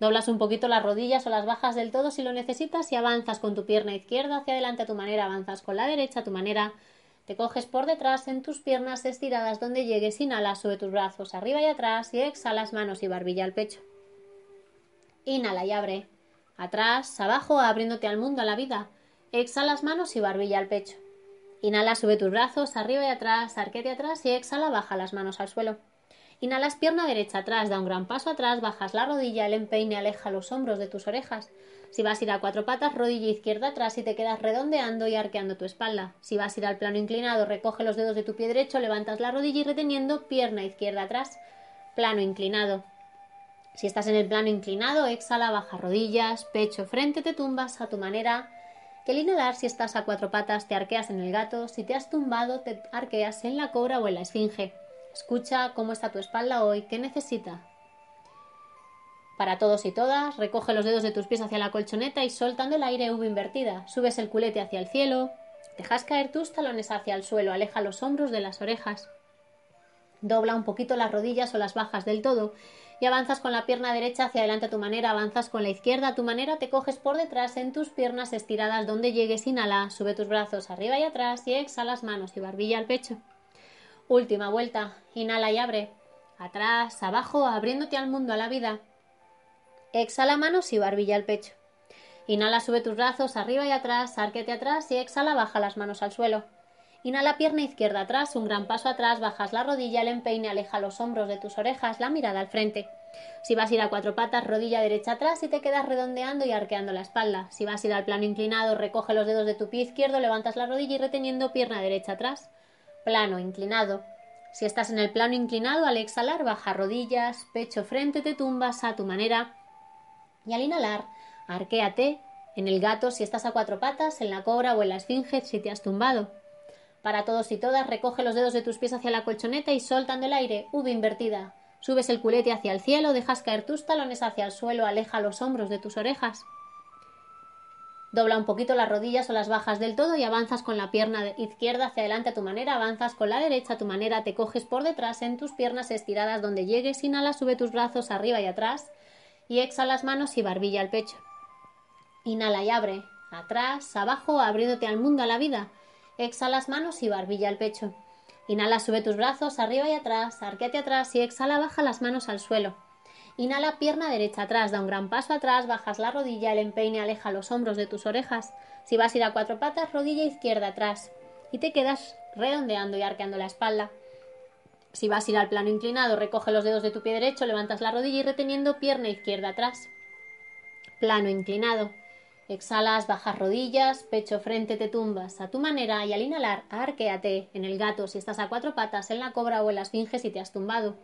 Doblas un poquito las rodillas o las bajas del todo si lo necesitas y avanzas con tu pierna izquierda hacia adelante a tu manera, avanzas con la derecha a tu manera, te coges por detrás en tus piernas estiradas donde llegues, inhala, sube tus brazos arriba y atrás y exhalas manos y barbilla al pecho. Inhala y abre. Atrás, abajo, abriéndote al mundo, a la vida. Exhalas manos y barbilla al pecho. Inhala, sube tus brazos arriba y atrás, arquete atrás y exhala, baja las manos al suelo. Inhalas pierna derecha atrás, da un gran paso atrás, bajas la rodilla, el empeine aleja los hombros de tus orejas. Si vas a ir a cuatro patas, rodilla izquierda atrás y te quedas redondeando y arqueando tu espalda. Si vas a ir al plano inclinado, recoge los dedos de tu pie derecho, levantas la rodilla y reteniendo pierna izquierda atrás. Plano inclinado. Si estás en el plano inclinado, exhala, baja rodillas, pecho, frente, te tumbas a tu manera. Que al inhalar, si estás a cuatro patas, te arqueas en el gato. Si te has tumbado, te arqueas en la cobra o en la esfinge. Escucha cómo está tu espalda hoy, qué necesita. Para todos y todas, recoge los dedos de tus pies hacia la colchoneta y soltando el aire V invertida, subes el culete hacia el cielo, dejas caer tus talones hacia el suelo, aleja los hombros de las orejas, dobla un poquito las rodillas o las bajas del todo y avanzas con la pierna derecha hacia adelante a tu manera, avanzas con la izquierda a tu manera, te coges por detrás en tus piernas estiradas donde llegues, inhala, sube tus brazos arriba y atrás y exhalas manos y barbilla al pecho. Última vuelta, inhala y abre, atrás, abajo, abriéndote al mundo, a la vida. Exhala manos y barbilla al pecho. Inhala, sube tus brazos arriba y atrás, arquete atrás y exhala, baja las manos al suelo. Inhala pierna izquierda atrás, un gran paso atrás, bajas la rodilla, el empeine, aleja los hombros de tus orejas, la mirada al frente. Si vas a ir a cuatro patas, rodilla derecha atrás y te quedas redondeando y arqueando la espalda. Si vas a ir al plano inclinado, recoge los dedos de tu pie izquierdo, levantas la rodilla y reteniendo pierna derecha atrás. Plano inclinado. Si estás en el plano inclinado, al exhalar, baja rodillas, pecho frente, te tumbas a tu manera. Y al inhalar, arquéate en el gato si estás a cuatro patas, en la cobra o en la esfinge si te has tumbado. Para todos y todas, recoge los dedos de tus pies hacia la colchoneta y soltando el aire, V invertida. Subes el culete hacia el cielo, dejas caer tus talones hacia el suelo, aleja los hombros de tus orejas. Dobla un poquito las rodillas o las bajas del todo y avanzas con la pierna izquierda hacia adelante a tu manera, avanzas con la derecha a tu manera, te coges por detrás en tus piernas estiradas donde llegues, inhala, sube tus brazos arriba y atrás y exhala las manos y barbilla al pecho. Inhala y abre, atrás, abajo, abriéndote al mundo, a la vida. Exhala las manos y barbilla al pecho. Inhala, sube tus brazos arriba y atrás, arqueate atrás y exhala, baja las manos al suelo. Inhala, pierna derecha atrás, da un gran paso atrás, bajas la rodilla, el empeine aleja los hombros de tus orejas. Si vas a ir a cuatro patas, rodilla izquierda atrás. Y te quedas redondeando y arqueando la espalda. Si vas a ir al plano inclinado, recoge los dedos de tu pie derecho, levantas la rodilla y reteniendo pierna izquierda atrás. Plano inclinado. Exhalas, bajas rodillas, pecho frente, te tumbas a tu manera y al inhalar, arquéate en el gato si estás a cuatro patas, en la cobra o en la esfinge si te has tumbado.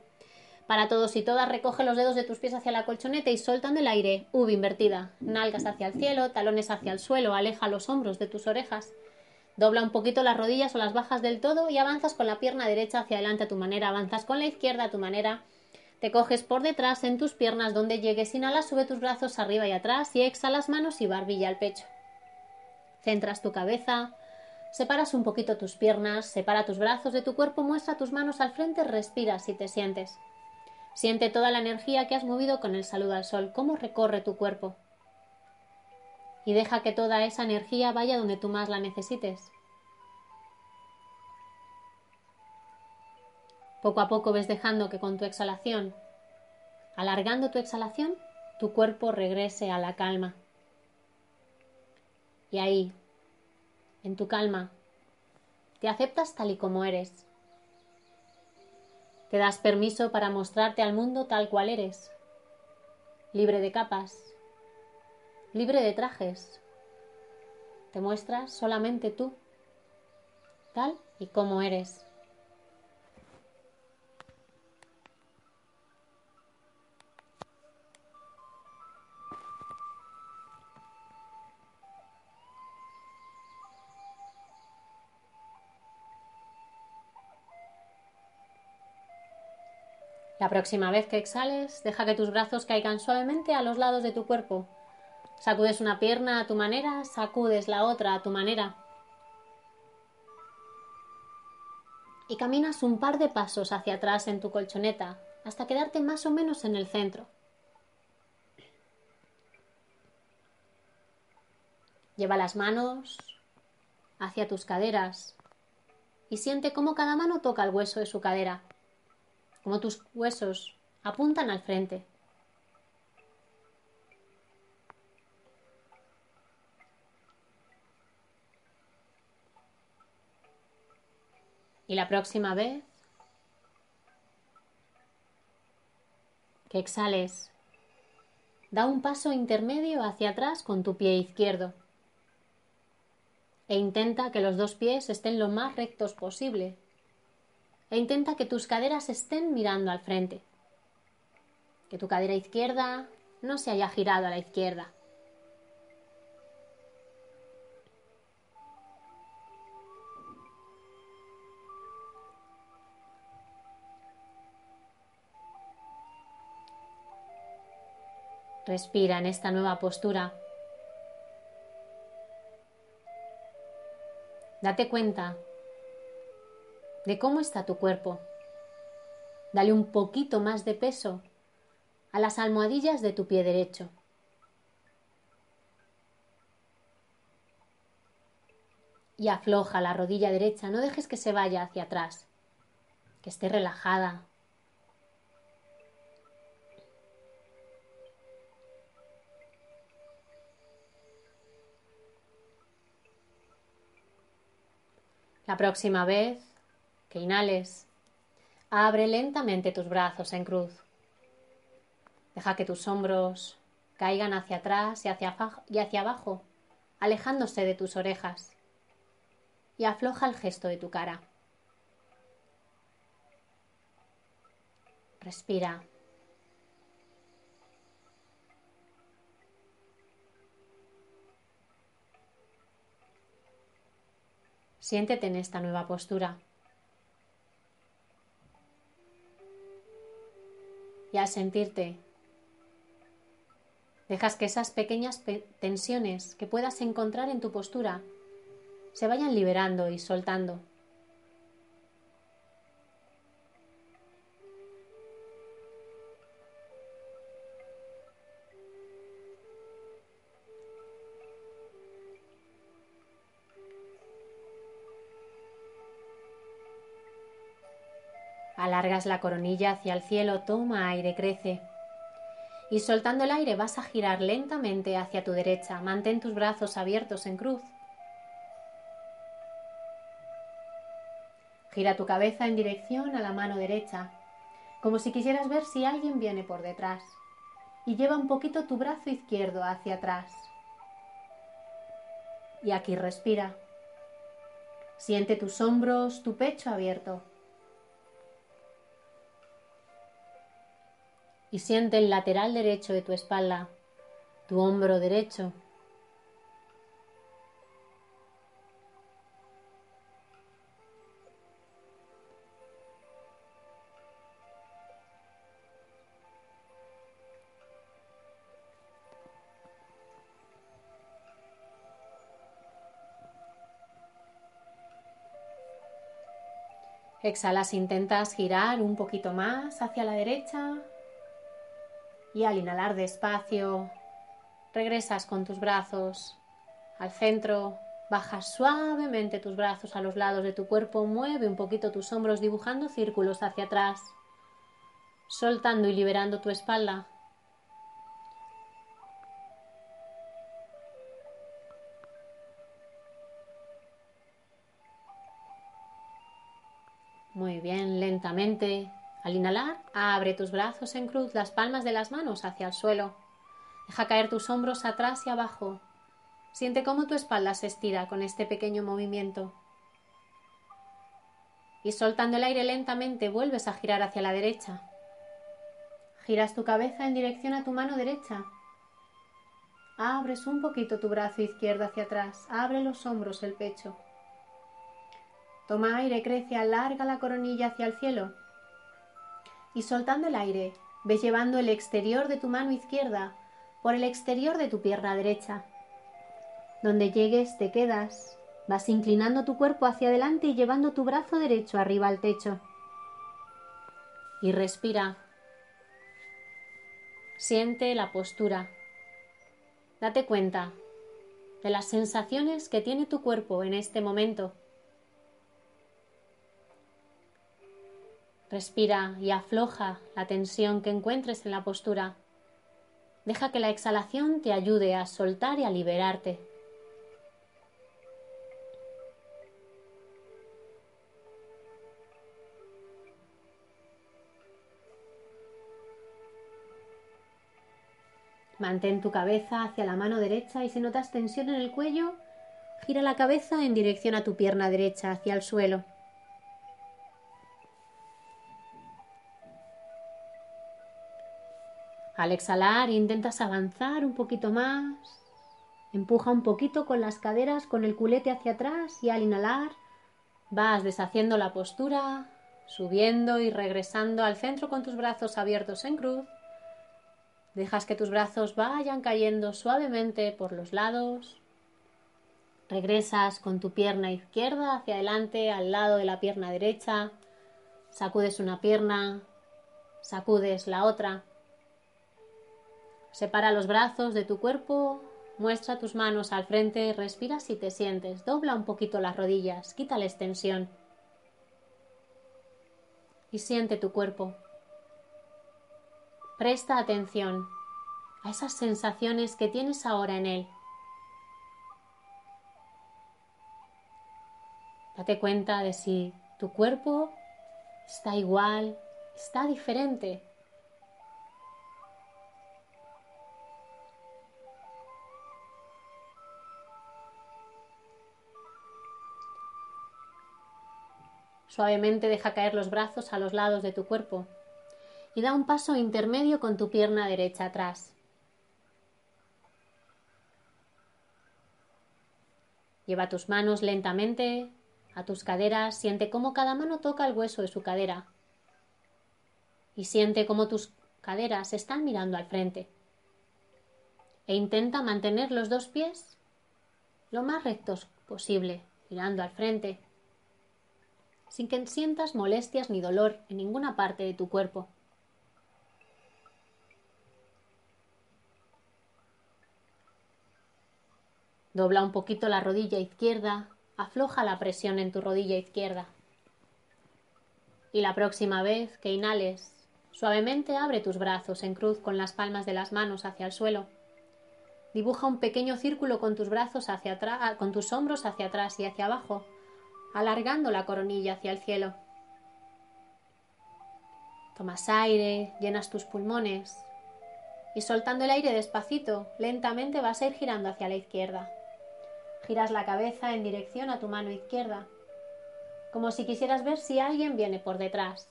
Para todos y todas, recoge los dedos de tus pies hacia la colchoneta y soltando el aire, V invertida. Nalgas hacia el cielo, talones hacia el suelo, aleja los hombros de tus orejas. Dobla un poquito las rodillas o las bajas del todo y avanzas con la pierna derecha hacia adelante a tu manera, avanzas con la izquierda a tu manera. Te coges por detrás en tus piernas. Donde llegues, inhala, sube tus brazos arriba y atrás y exhalas manos y barbilla al pecho. Centras tu cabeza, separas un poquito tus piernas, separa tus brazos de tu cuerpo, muestra tus manos al frente, respira si te sientes. Siente toda la energía que has movido con el saludo al sol, cómo recorre tu cuerpo. Y deja que toda esa energía vaya donde tú más la necesites. Poco a poco ves dejando que con tu exhalación, alargando tu exhalación, tu cuerpo regrese a la calma. Y ahí, en tu calma, te aceptas tal y como eres. Te das permiso para mostrarte al mundo tal cual eres, libre de capas, libre de trajes. Te muestras solamente tú, tal y como eres. La próxima vez que exhales, deja que tus brazos caigan suavemente a los lados de tu cuerpo. Sacudes una pierna a tu manera, sacudes la otra a tu manera. Y caminas un par de pasos hacia atrás en tu colchoneta hasta quedarte más o menos en el centro. Lleva las manos hacia tus caderas y siente cómo cada mano toca el hueso de su cadera como tus huesos apuntan al frente. Y la próxima vez que exhales, da un paso intermedio hacia atrás con tu pie izquierdo e intenta que los dos pies estén lo más rectos posible e intenta que tus caderas estén mirando al frente. Que tu cadera izquierda no se haya girado a la izquierda. Respira en esta nueva postura. Date cuenta de cómo está tu cuerpo. Dale un poquito más de peso a las almohadillas de tu pie derecho. Y afloja la rodilla derecha, no dejes que se vaya hacia atrás, que esté relajada. La próxima vez que inhales, abre lentamente tus brazos en cruz. Deja que tus hombros caigan hacia atrás y hacia, y hacia abajo, alejándose de tus orejas. Y afloja el gesto de tu cara. Respira. Siéntete en esta nueva postura. Y al sentirte, dejas que esas pequeñas tensiones que puedas encontrar en tu postura se vayan liberando y soltando. Alargas la coronilla hacia el cielo, toma aire, crece. Y soltando el aire vas a girar lentamente hacia tu derecha. Mantén tus brazos abiertos en cruz. Gira tu cabeza en dirección a la mano derecha, como si quisieras ver si alguien viene por detrás. Y lleva un poquito tu brazo izquierdo hacia atrás. Y aquí respira. Siente tus hombros, tu pecho abierto. Y siente el lateral derecho de tu espalda, tu hombro derecho. Exhalas, intentas girar un poquito más hacia la derecha, y al inhalar despacio, regresas con tus brazos al centro, bajas suavemente tus brazos a los lados de tu cuerpo, mueve un poquito tus hombros dibujando círculos hacia atrás, soltando y liberando tu espalda. Muy bien, lentamente al inhalar, abre tus brazos en cruz, las palmas de las manos hacia el suelo. Deja caer tus hombros atrás y abajo. Siente cómo tu espalda se estira con este pequeño movimiento. Y soltando el aire lentamente vuelves a girar hacia la derecha. Giras tu cabeza en dirección a tu mano derecha. Abres un poquito tu brazo izquierdo hacia atrás. Abre los hombros, el pecho. Toma aire, crece, alarga la coronilla hacia el cielo y soltando el aire, ves llevando el exterior de tu mano izquierda por el exterior de tu pierna derecha. Donde llegues te quedas, vas inclinando tu cuerpo hacia adelante y llevando tu brazo derecho arriba al techo. Y respira. Siente la postura. Date cuenta de las sensaciones que tiene tu cuerpo en este momento. Respira y afloja la tensión que encuentres en la postura. Deja que la exhalación te ayude a soltar y a liberarte. Mantén tu cabeza hacia la mano derecha y si notas tensión en el cuello, gira la cabeza en dirección a tu pierna derecha, hacia el suelo. Al exhalar intentas avanzar un poquito más. Empuja un poquito con las caderas, con el culete hacia atrás y al inhalar vas deshaciendo la postura, subiendo y regresando al centro con tus brazos abiertos en cruz. Dejas que tus brazos vayan cayendo suavemente por los lados. Regresas con tu pierna izquierda hacia adelante al lado de la pierna derecha. Sacudes una pierna, sacudes la otra. Separa los brazos de tu cuerpo, muestra tus manos al frente, respira si te sientes, dobla un poquito las rodillas, quita la extensión y siente tu cuerpo. Presta atención a esas sensaciones que tienes ahora en él. Date cuenta de si tu cuerpo está igual, está diferente Suavemente deja caer los brazos a los lados de tu cuerpo y da un paso intermedio con tu pierna derecha atrás. Lleva tus manos lentamente a tus caderas, siente cómo cada mano toca el hueso de su cadera y siente cómo tus caderas están mirando al frente. E intenta mantener los dos pies lo más rectos posible, mirando al frente sin que sientas molestias ni dolor en ninguna parte de tu cuerpo. Dobla un poquito la rodilla izquierda, afloja la presión en tu rodilla izquierda. Y la próxima vez que inhales, suavemente abre tus brazos en cruz con las palmas de las manos hacia el suelo. Dibuja un pequeño círculo con tus brazos hacia atrás, con tus hombros hacia atrás y hacia abajo, alargando la coronilla hacia el cielo. Tomas aire, llenas tus pulmones y soltando el aire despacito, lentamente vas a ir girando hacia la izquierda. Giras la cabeza en dirección a tu mano izquierda, como si quisieras ver si alguien viene por detrás.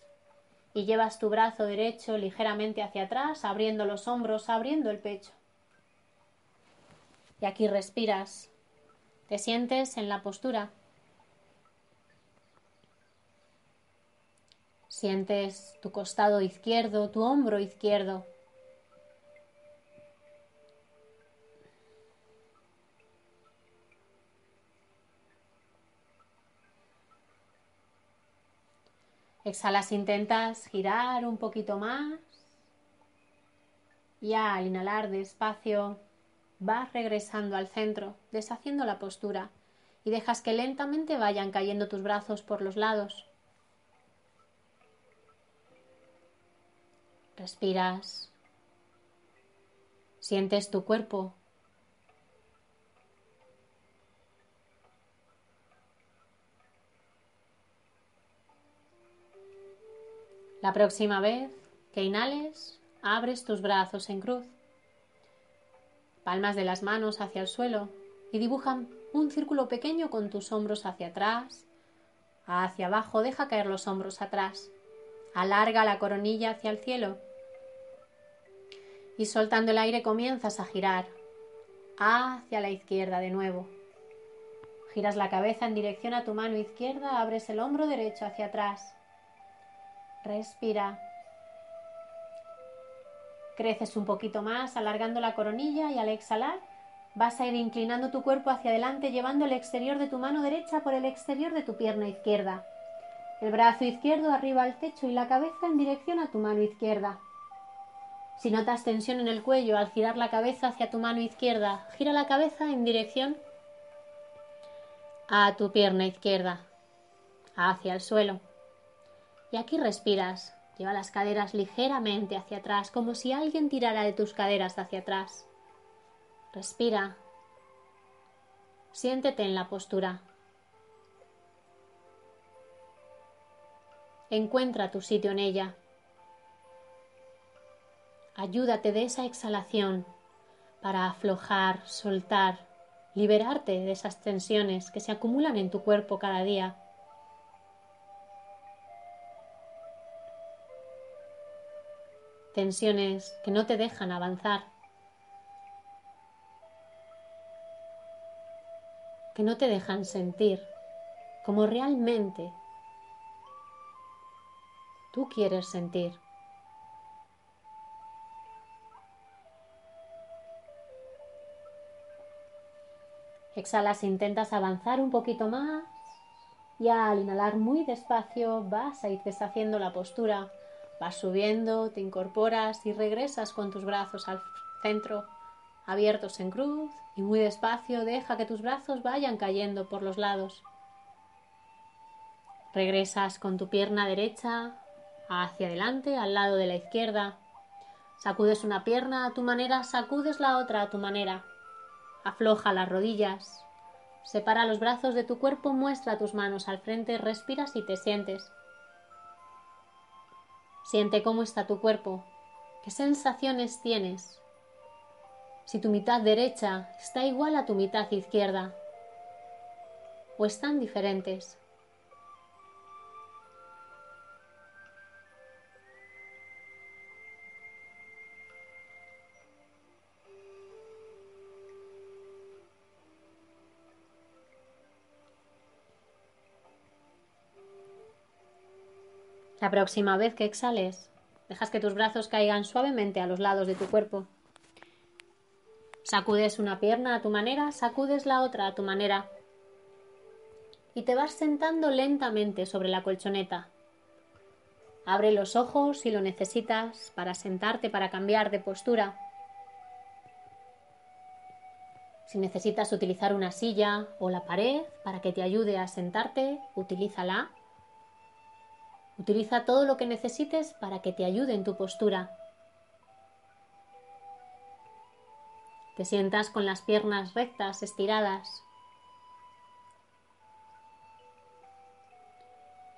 Y llevas tu brazo derecho ligeramente hacia atrás, abriendo los hombros, abriendo el pecho. Y aquí respiras. Te sientes en la postura Sientes tu costado izquierdo, tu hombro izquierdo. Exhalas, intentas girar un poquito más. Y al inhalar despacio, vas regresando al centro, deshaciendo la postura y dejas que lentamente vayan cayendo tus brazos por los lados. Respiras. Sientes tu cuerpo. La próxima vez que inhales, abres tus brazos en cruz, palmas de las manos hacia el suelo y dibujan un círculo pequeño con tus hombros hacia atrás, hacia abajo, deja caer los hombros atrás, alarga la coronilla hacia el cielo y soltando el aire comienzas a girar hacia la izquierda de nuevo. Giras la cabeza en dirección a tu mano izquierda, abres el hombro derecho hacia atrás. Respira. Creces un poquito más, alargando la coronilla y al exhalar vas a ir inclinando tu cuerpo hacia adelante, llevando el exterior de tu mano derecha por el exterior de tu pierna izquierda. El brazo izquierdo arriba al techo y la cabeza en dirección a tu mano izquierda. Si notas tensión en el cuello al girar la cabeza hacia tu mano izquierda, gira la cabeza en dirección a tu pierna izquierda, hacia el suelo. Y aquí respiras. Lleva las caderas ligeramente hacia atrás, como si alguien tirara de tus caderas hacia atrás. Respira. Siéntete en la postura. Encuentra tu sitio en ella. Ayúdate de esa exhalación para aflojar, soltar, liberarte de esas tensiones que se acumulan en tu cuerpo cada día. Tensiones que no te dejan avanzar, que no te dejan sentir como realmente tú quieres sentir. Exhalas, intentas avanzar un poquito más y al inhalar muy despacio vas a ir deshaciendo la postura. Vas subiendo, te incorporas y regresas con tus brazos al centro, abiertos en cruz y muy despacio deja que tus brazos vayan cayendo por los lados. Regresas con tu pierna derecha hacia adelante, al lado de la izquierda. Sacudes una pierna a tu manera, sacudes la otra a tu manera. Afloja las rodillas. Separa los brazos de tu cuerpo, muestra tus manos al frente, respiras y te sientes. Siente cómo está tu cuerpo, qué sensaciones tienes. Si tu mitad derecha está igual a tu mitad izquierda o están diferentes. La próxima vez que exhales, dejas que tus brazos caigan suavemente a los lados de tu cuerpo. Sacudes una pierna a tu manera, sacudes la otra a tu manera. Y te vas sentando lentamente sobre la colchoneta. Abre los ojos si lo necesitas para sentarte, para cambiar de postura. Si necesitas utilizar una silla o la pared para que te ayude a sentarte, utilízala. Utiliza todo lo que necesites para que te ayude en tu postura. Te sientas con las piernas rectas, estiradas.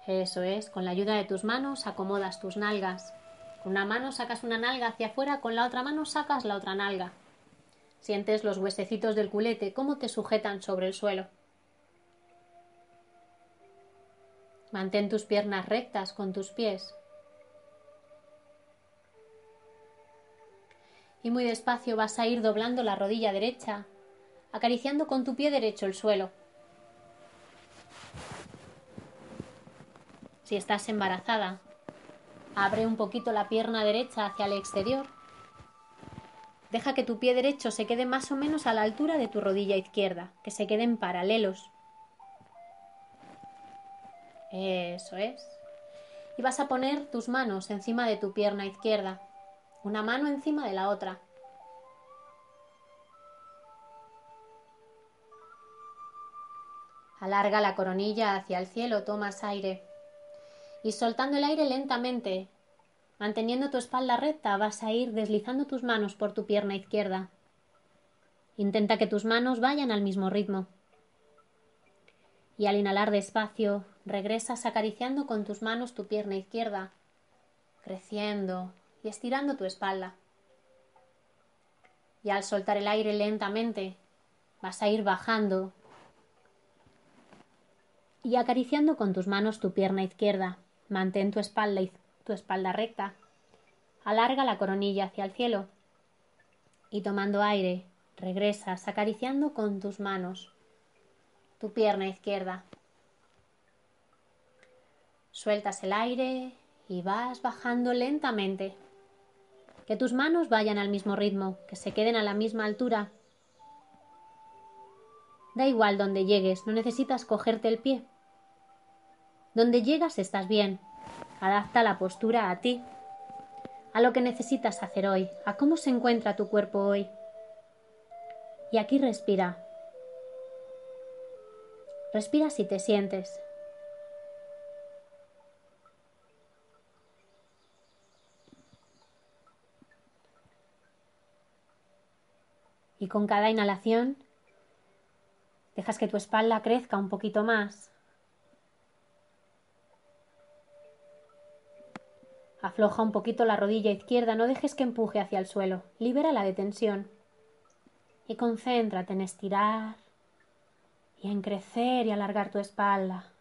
Eso es, con la ayuda de tus manos acomodas tus nalgas. Con una mano sacas una nalga hacia afuera, con la otra mano sacas la otra nalga. Sientes los huesecitos del culete, cómo te sujetan sobre el suelo. Mantén tus piernas rectas con tus pies. Y muy despacio vas a ir doblando la rodilla derecha, acariciando con tu pie derecho el suelo. Si estás embarazada, abre un poquito la pierna derecha hacia el exterior. Deja que tu pie derecho se quede más o menos a la altura de tu rodilla izquierda, que se queden paralelos. Eso es. Y vas a poner tus manos encima de tu pierna izquierda, una mano encima de la otra. Alarga la coronilla hacia el cielo, tomas aire. Y soltando el aire lentamente, manteniendo tu espalda recta, vas a ir deslizando tus manos por tu pierna izquierda. Intenta que tus manos vayan al mismo ritmo. Y al inhalar despacio, regresas acariciando con tus manos tu pierna izquierda, creciendo y estirando tu espalda. Y al soltar el aire lentamente, vas a ir bajando y acariciando con tus manos tu pierna izquierda. Mantén tu espalda, tu espalda recta. Alarga la coronilla hacia el cielo. Y tomando aire, regresas acariciando con tus manos tu pierna izquierda. Sueltas el aire y vas bajando lentamente. Que tus manos vayan al mismo ritmo, que se queden a la misma altura. Da igual donde llegues, no necesitas cogerte el pie. Donde llegas estás bien. Adapta la postura a ti, a lo que necesitas hacer hoy, a cómo se encuentra tu cuerpo hoy. Y aquí respira. Respira si te sientes. Y con cada inhalación dejas que tu espalda crezca un poquito más. Afloja un poquito la rodilla izquierda, no dejes que empuje hacia el suelo. Libera la de tensión. Y concéntrate en estirar y en crecer y alargar tu espalda.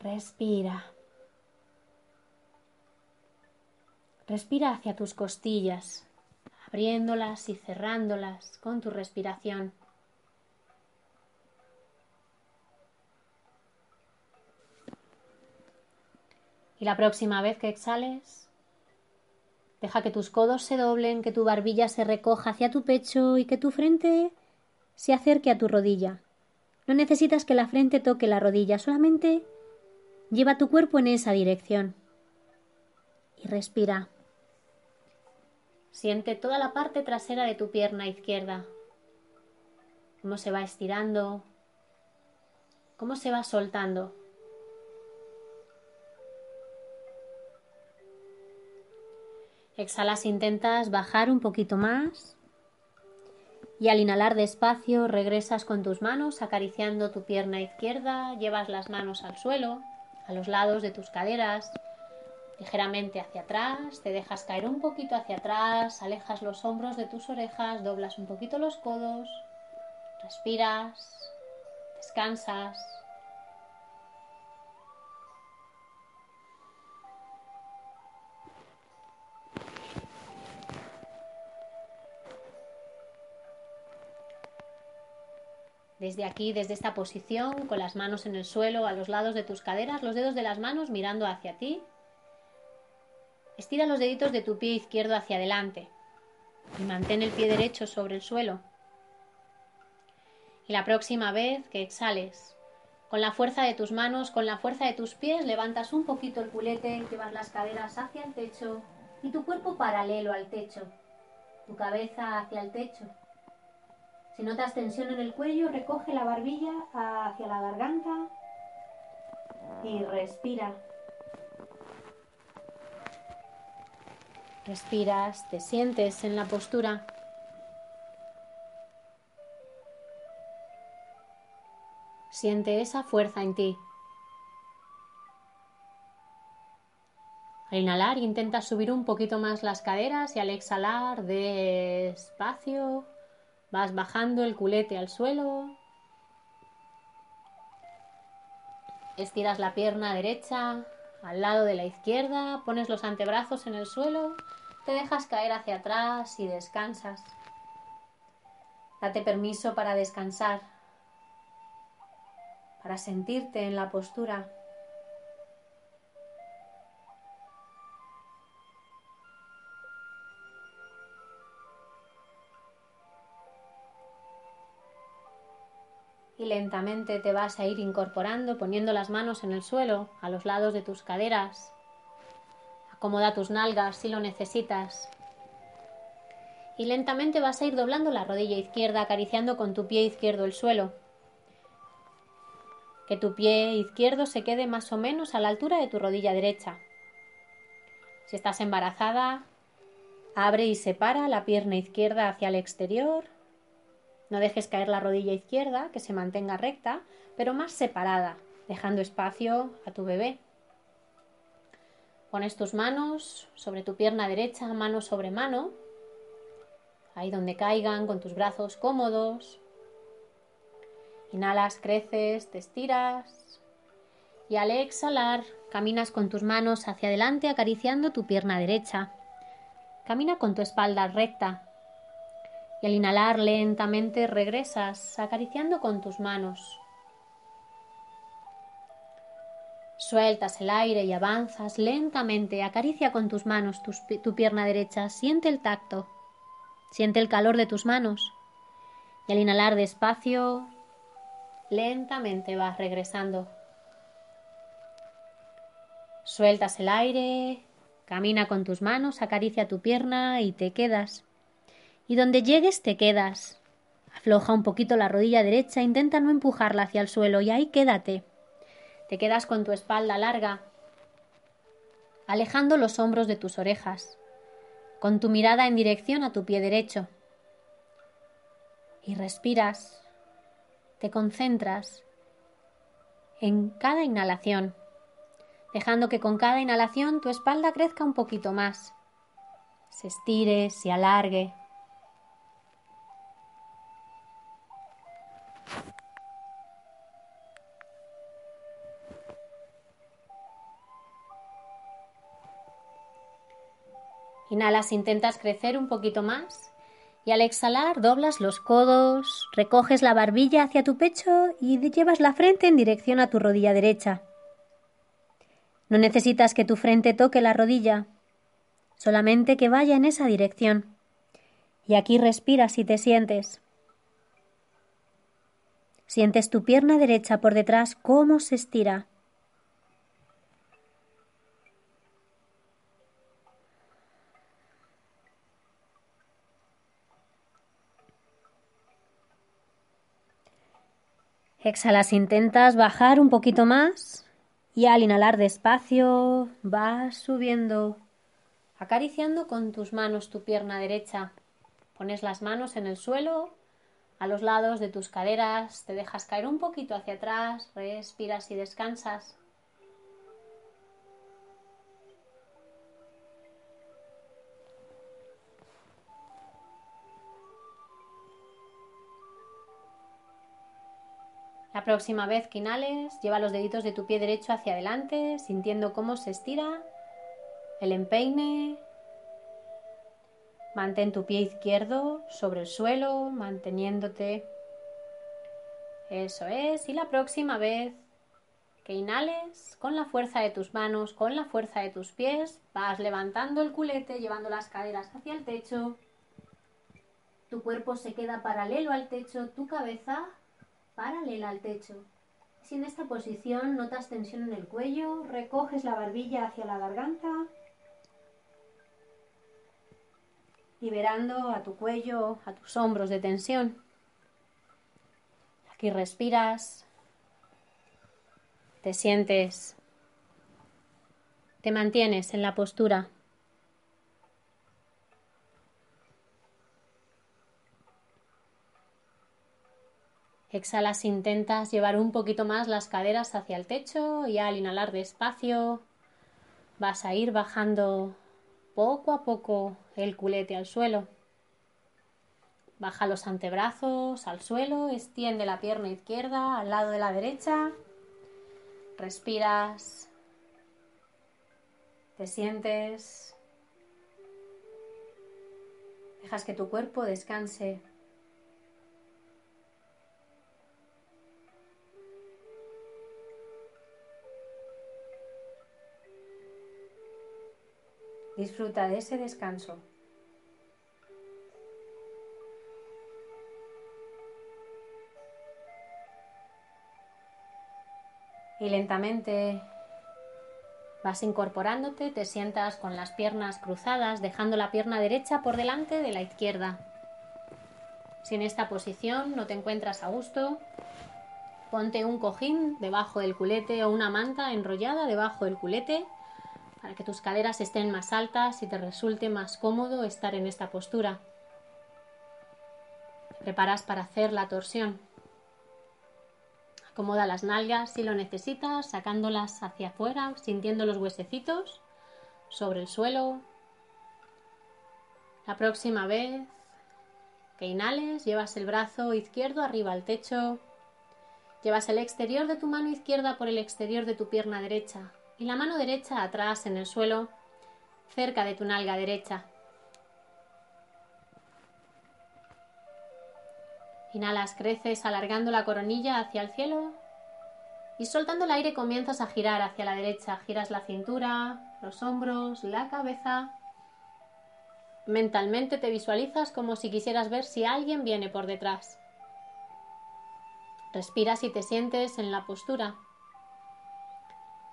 Respira. Respira hacia tus costillas, abriéndolas y cerrándolas con tu respiración. Y la próxima vez que exhales, deja que tus codos se doblen, que tu barbilla se recoja hacia tu pecho y que tu frente se acerque a tu rodilla. No necesitas que la frente toque la rodilla, solamente lleva tu cuerpo en esa dirección. Y respira. Siente toda la parte trasera de tu pierna izquierda, cómo se va estirando, cómo se va soltando. Exhalas, intentas bajar un poquito más. Y al inhalar despacio regresas con tus manos acariciando tu pierna izquierda, llevas las manos al suelo, a los lados de tus caderas, ligeramente hacia atrás, te dejas caer un poquito hacia atrás, alejas los hombros de tus orejas, doblas un poquito los codos, respiras, descansas. Desde aquí, desde esta posición, con las manos en el suelo, a los lados de tus caderas, los dedos de las manos mirando hacia ti. Estira los deditos de tu pie izquierdo hacia adelante y mantén el pie derecho sobre el suelo. Y la próxima vez que exhales, con la fuerza de tus manos, con la fuerza de tus pies, levantas un poquito el culete, llevas las caderas hacia el techo y tu cuerpo paralelo al techo, tu cabeza hacia el techo. Si notas tensión en el cuello, recoge la barbilla hacia la garganta y respira. Respiras, te sientes en la postura. Siente esa fuerza en ti. Al inhalar intenta subir un poquito más las caderas y al exhalar despacio vas bajando el culete al suelo. Estiras la pierna derecha al lado de la izquierda, pones los antebrazos en el suelo, te dejas caer hacia atrás y descansas. Date permiso para descansar, para sentirte en la postura. Lentamente te vas a ir incorporando poniendo las manos en el suelo, a los lados de tus caderas. Acomoda tus nalgas si lo necesitas. Y lentamente vas a ir doblando la rodilla izquierda, acariciando con tu pie izquierdo el suelo. Que tu pie izquierdo se quede más o menos a la altura de tu rodilla derecha. Si estás embarazada, abre y separa la pierna izquierda hacia el exterior no dejes caer la rodilla izquierda, que se mantenga recta, pero más separada, dejando espacio a tu bebé. Pones tus manos sobre tu pierna derecha, mano sobre mano, ahí donde caigan, con tus brazos cómodos. Inhalas, creces, te estiras. Y al exhalar, caminas con tus manos hacia adelante acariciando tu pierna derecha. Camina con tu espalda recta, y al inhalar lentamente regresas acariciando con tus manos. Sueltas el aire y avanzas lentamente. Acaricia con tus manos tu, pierna derecha. Siente el tacto. Siente el calor de tus manos. Y al inhalar despacio, lentamente vas regresando. Sueltas el aire, camina con tus manos, acaricia tu pierna y te quedas y donde llegues te quedas. Afloja un poquito la rodilla derecha, intenta no empujarla hacia el suelo y ahí quédate. Te quedas con tu espalda larga, alejando los hombros de tus orejas, con tu mirada en dirección a tu pie derecho. Y respiras, te concentras en cada inhalación, dejando que con cada inhalación tu espalda crezca un poquito más, se estire, se alargue, Inhalas, intentas crecer un poquito más y al exhalar doblas los codos, recoges la barbilla hacia tu pecho y llevas la frente en dirección a tu rodilla derecha. No necesitas que tu frente toque la rodilla, solamente que vaya en esa dirección. Y aquí respiras y te sientes. Sientes tu pierna derecha por detrás cómo se estira. Exhalas, intentas bajar un poquito más y al inhalar despacio vas subiendo, acariciando con tus manos tu pierna derecha. Pones las manos en el suelo, a los lados de tus caderas, te dejas caer un poquito hacia atrás, respiras y descansas. La próxima vez que inhales, lleva los deditos de tu pie derecho hacia adelante, sintiendo cómo se estira el empeine. Mantén tu pie izquierdo sobre el suelo, manteniéndote Eso es. Y la próxima vez que inhales, con la fuerza de tus manos, con la fuerza de tus pies, vas levantando el culete, llevando las caderas hacia el techo. Tu cuerpo se queda paralelo al techo, tu cabeza paralela al techo. Si en esta posición notas tensión en el cuello, recoges la barbilla hacia la garganta, liberando a tu cuello, a tus hombros de tensión. Aquí respiras, te sientes, te mantienes en la postura. Exhalas, intentas llevar un poquito más las caderas hacia el techo y al inhalar despacio vas a ir bajando poco a poco el culete al suelo. Baja los antebrazos al suelo, extiende la pierna izquierda al lado de la derecha Respiras, te sientes, dejas que tu cuerpo descanse. Disfruta de ese descanso. y lentamente vas incorporándote, te sientas con las piernas cruzadas, dejando la pierna derecha por delante de la izquierda. Si en esta posición no te encuentras a gusto, ponte un cojín debajo del culete o una manta enrollada debajo del culete para que tus caderas estén más altas y te resulte más cómodo estar en esta postura. Preparas para hacer la torsión. Acomoda las nalgas si lo necesitas, sacándolas hacia afuera, sintiendo los huesecitos sobre el suelo. La próxima vez que inhales, llevas el brazo izquierdo arriba al techo, llevas el exterior de tu mano izquierda por el exterior de tu pierna derecha y la mano derecha atrás en el suelo, cerca de tu nalga derecha. Inhalas, creces alargando la coronilla hacia el cielo y soltando el aire comienzas a girar hacia la derecha. Giras la cintura, los hombros, la cabeza. Mentalmente te visualizas como si quisieras ver si alguien viene por detrás. Respiras y te sientes en la postura.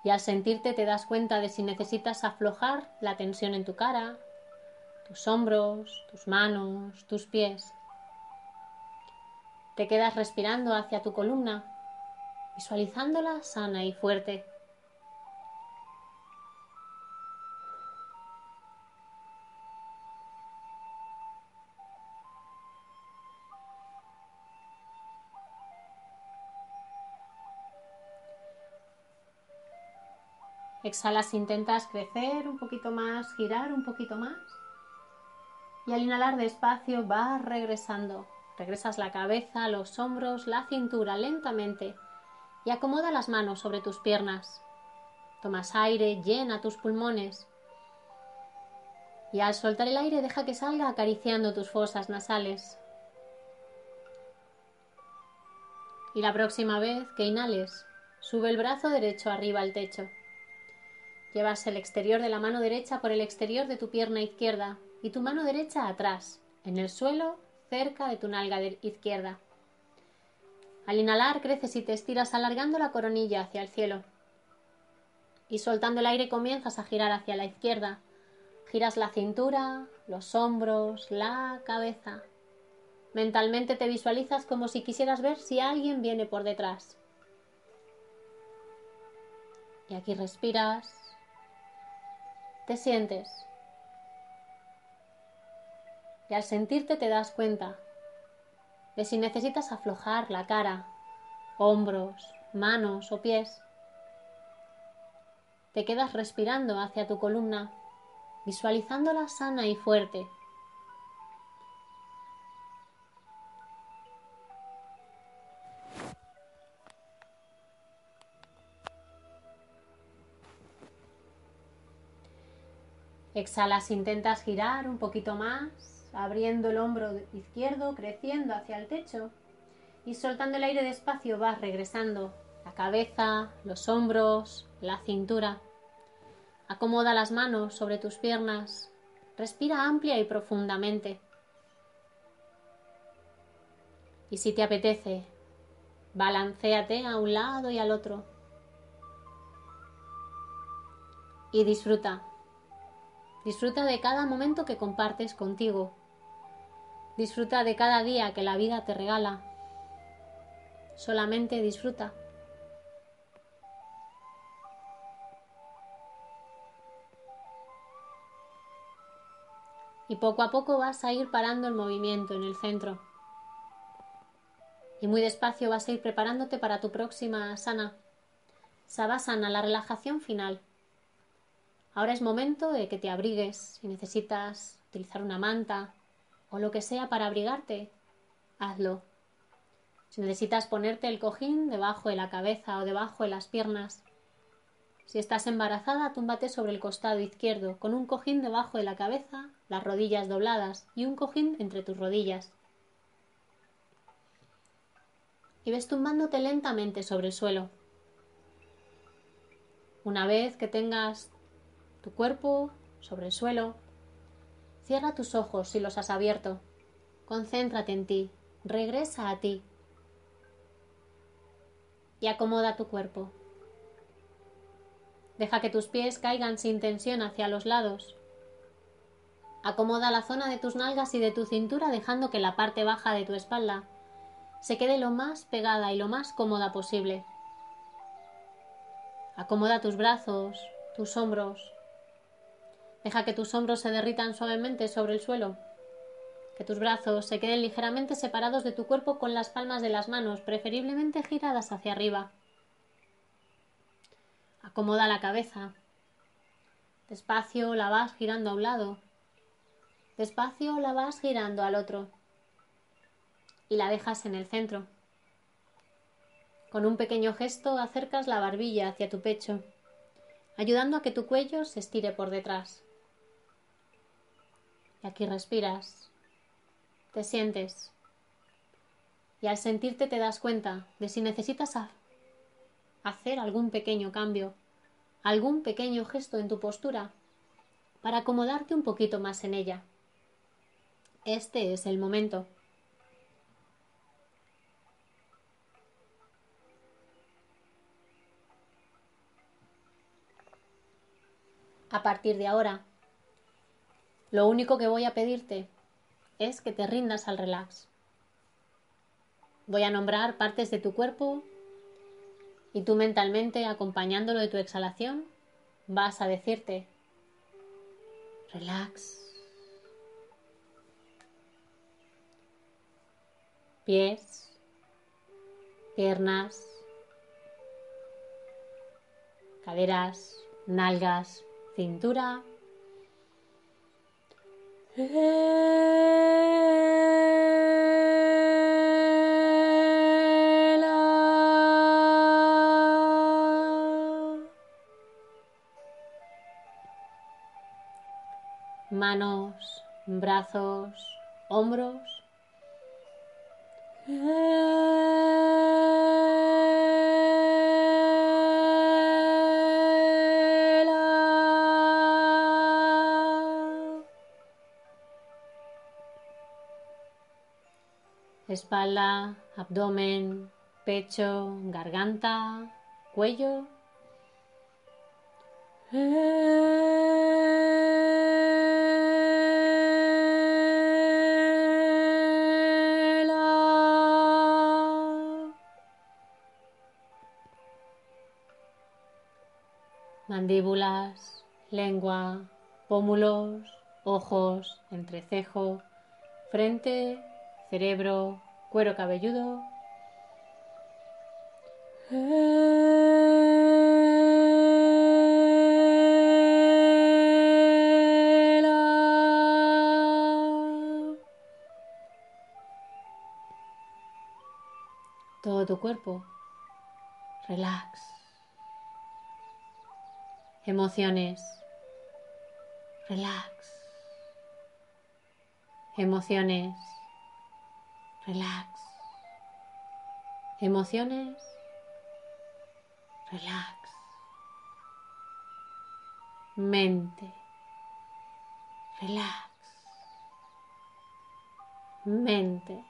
Y al sentirte te das cuenta de si necesitas aflojar la tensión en tu cara, tus hombros, tus manos, tus pies. Te quedas respirando hacia tu columna, visualizándola sana y fuerte. Exhalas, intentas crecer un poquito más, girar un poquito más. Y al inhalar despacio vas regresando Regresas la cabeza, los hombros, la cintura lentamente y acomoda las manos sobre tus piernas. Tomas aire, llena tus pulmones. Y al soltar el aire deja que salga acariciando tus fosas nasales. Y la próxima vez que inhales, sube el brazo derecho arriba al techo. Llevas el exterior de la mano derecha por el exterior de tu pierna izquierda y tu mano derecha atrás, en el suelo cerca de tu nalga izquierda. Al inhalar creces y te estiras alargando la coronilla hacia el cielo. Y soltando el aire comienzas a girar hacia la izquierda. Giras la cintura, los hombros, la cabeza. Mentalmente te visualizas como si quisieras ver si alguien viene por detrás. Y aquí respiras. Te sientes y al sentirte te das cuenta de si necesitas aflojar la cara, hombros, manos o pies. Te quedas respirando hacia tu columna, visualizándola sana y fuerte. Exhalas, intentas girar un poquito más abriendo el hombro izquierdo, creciendo hacia el techo Y soltando el aire despacio vas regresando la cabeza, los hombros, la cintura. Acomoda las manos sobre tus piernas. Respira amplia y profundamente. Y si te apetece, balancéate a un lado y al otro. Y disfruta. Disfruta de cada momento que compartes contigo. Disfruta de cada día que la vida te regala. Solamente disfruta. Y poco a poco vas a ir parando el movimiento en el centro. Y muy despacio vas a ir preparándote para tu próxima sana. Savasana, la relajación final. Ahora es momento de que te abrigues. Si necesitas utilizar una manta o lo que sea para abrigarte, hazlo. Si necesitas ponerte el cojín debajo de la cabeza o debajo de las piernas. Si estás embarazada, túmbate sobre el costado izquierdo, con un cojín debajo de la cabeza, las rodillas dobladas y un cojín entre tus rodillas. Y ves tumbándote lentamente sobre el suelo. Una vez que tengas tu cuerpo sobre el suelo. Cierra tus ojos si los has abierto. Concéntrate en ti. Regresa a ti. Y acomoda tu cuerpo. Deja que tus pies caigan sin tensión hacia los lados. Acomoda la zona de tus nalgas y de tu cintura dejando que la parte baja de tu espalda se quede lo más pegada y lo más cómoda posible. Acomoda tus brazos, tus hombros, Deja que tus hombros se derritan suavemente sobre el suelo. Que tus brazos se queden ligeramente separados de tu cuerpo con las palmas de las manos, preferiblemente giradas hacia arriba. Acomoda la cabeza. Despacio la vas girando a un lado. Despacio la vas girando al otro. Y la dejas en el centro. Con un pequeño gesto acercas la barbilla hacia tu pecho, ayudando a que tu cuello se estire por detrás. Y aquí respiras, te sientes. Y al sentirte te das cuenta de si necesitas hacer algún pequeño cambio, algún pequeño gesto en tu postura para acomodarte un poquito más en ella. Este es el momento. A partir de ahora, lo único que voy a pedirte es que te rindas al relax. Voy a nombrar partes de tu cuerpo y tú mentalmente, acompañándolo de tu exhalación, vas a decirte, relax. Pies, piernas, caderas, nalgas, cintura, manos, brazos, hombros. Espalda, abdomen, pecho, garganta, cuello. Mandíbulas, lengua, pómulos, ojos, entrecejo, frente, cerebro, cuero cabelludo. Todo tu cuerpo. Relax. Emociones. Relax. Emociones relax, Emociones, relax. Mente, relax. Mente,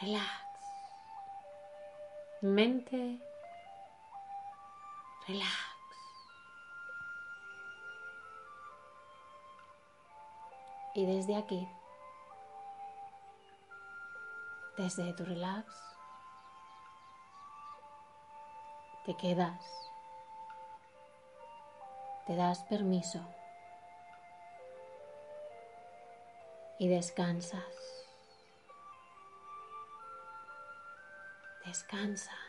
relax. Mente, relax. Y desde aquí, desde tu relax, te quedas, te das permiso y descansas. Descansa.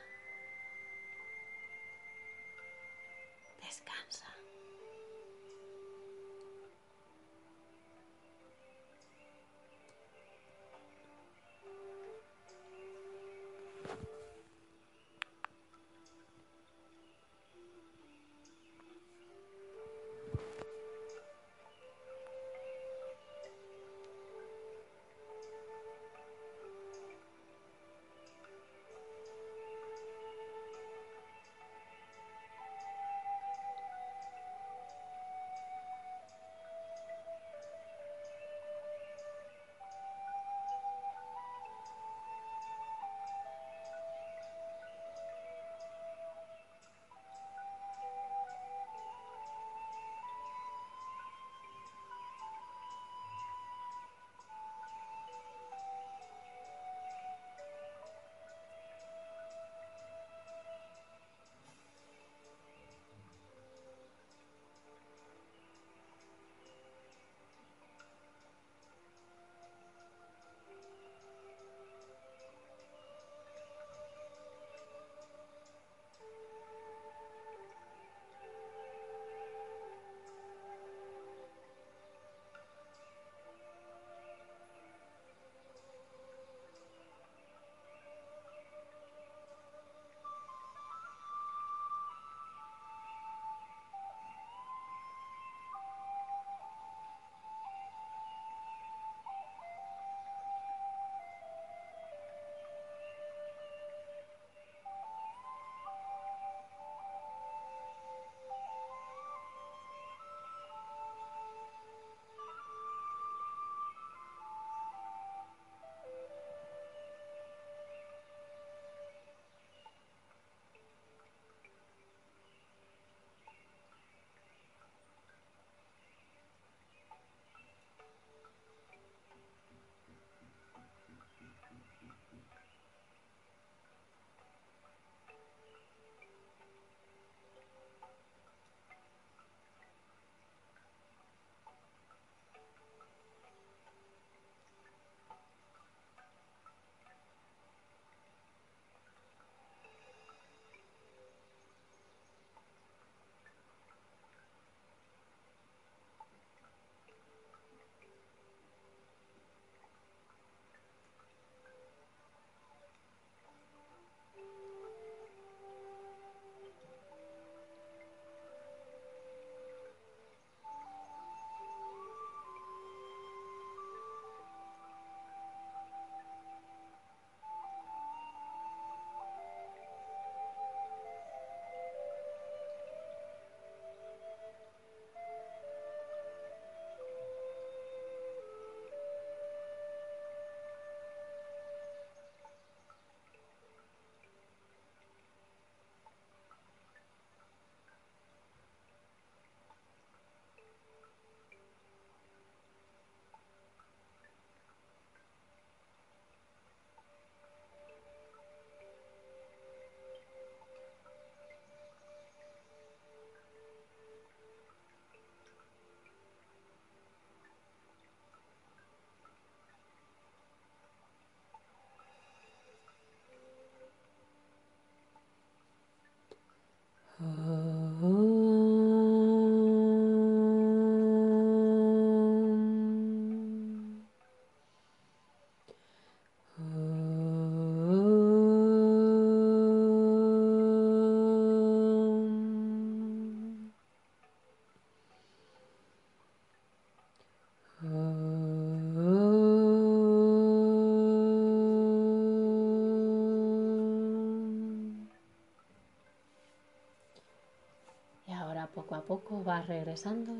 Regresando.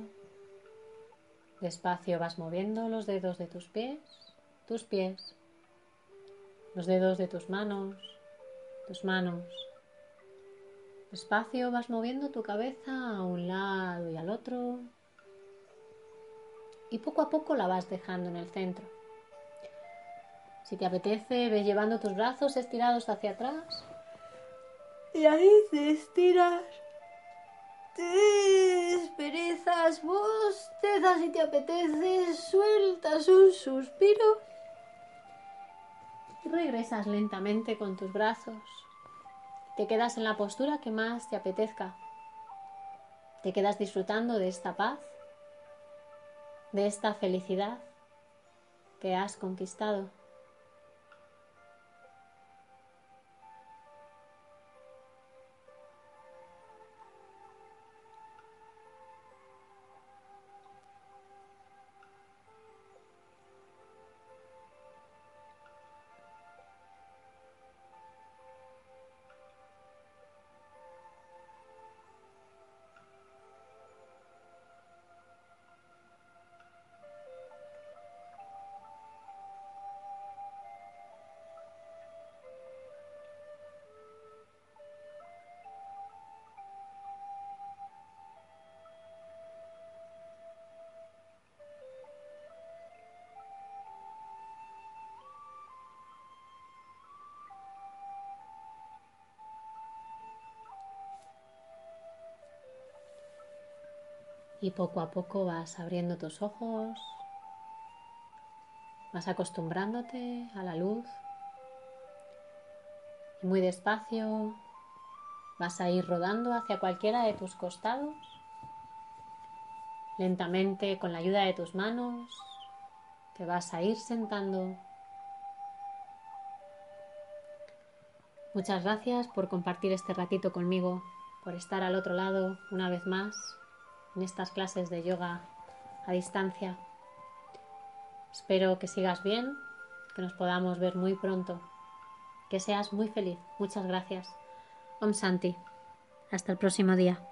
Despacio vas moviendo los dedos de tus pies, tus pies, los dedos de tus manos, tus manos. Despacio vas moviendo tu cabeza a un lado y al otro. Y poco a poco la vas dejando en el centro. Si te apetece, ves llevando tus brazos estirados hacia atrás. Y ahí te estiras. Te das y te apetece, sueltas un suspiro y regresas lentamente con tus brazos. Te quedas en la postura que más te apetezca. Te quedas disfrutando de esta paz, de esta felicidad que has conquistado. Y poco a poco vas abriendo tus ojos, vas acostumbrándote a la luz y muy despacio vas a ir rodando hacia cualquiera de tus costados. Lentamente, con la ayuda de tus manos, te vas a ir sentando. Muchas gracias por compartir este ratito conmigo, por estar al otro lado una vez más en estas clases de yoga a distancia. Espero que sigas bien, que nos podamos ver muy pronto, que seas muy feliz. Muchas gracias. Om Santi. Hasta el próximo día.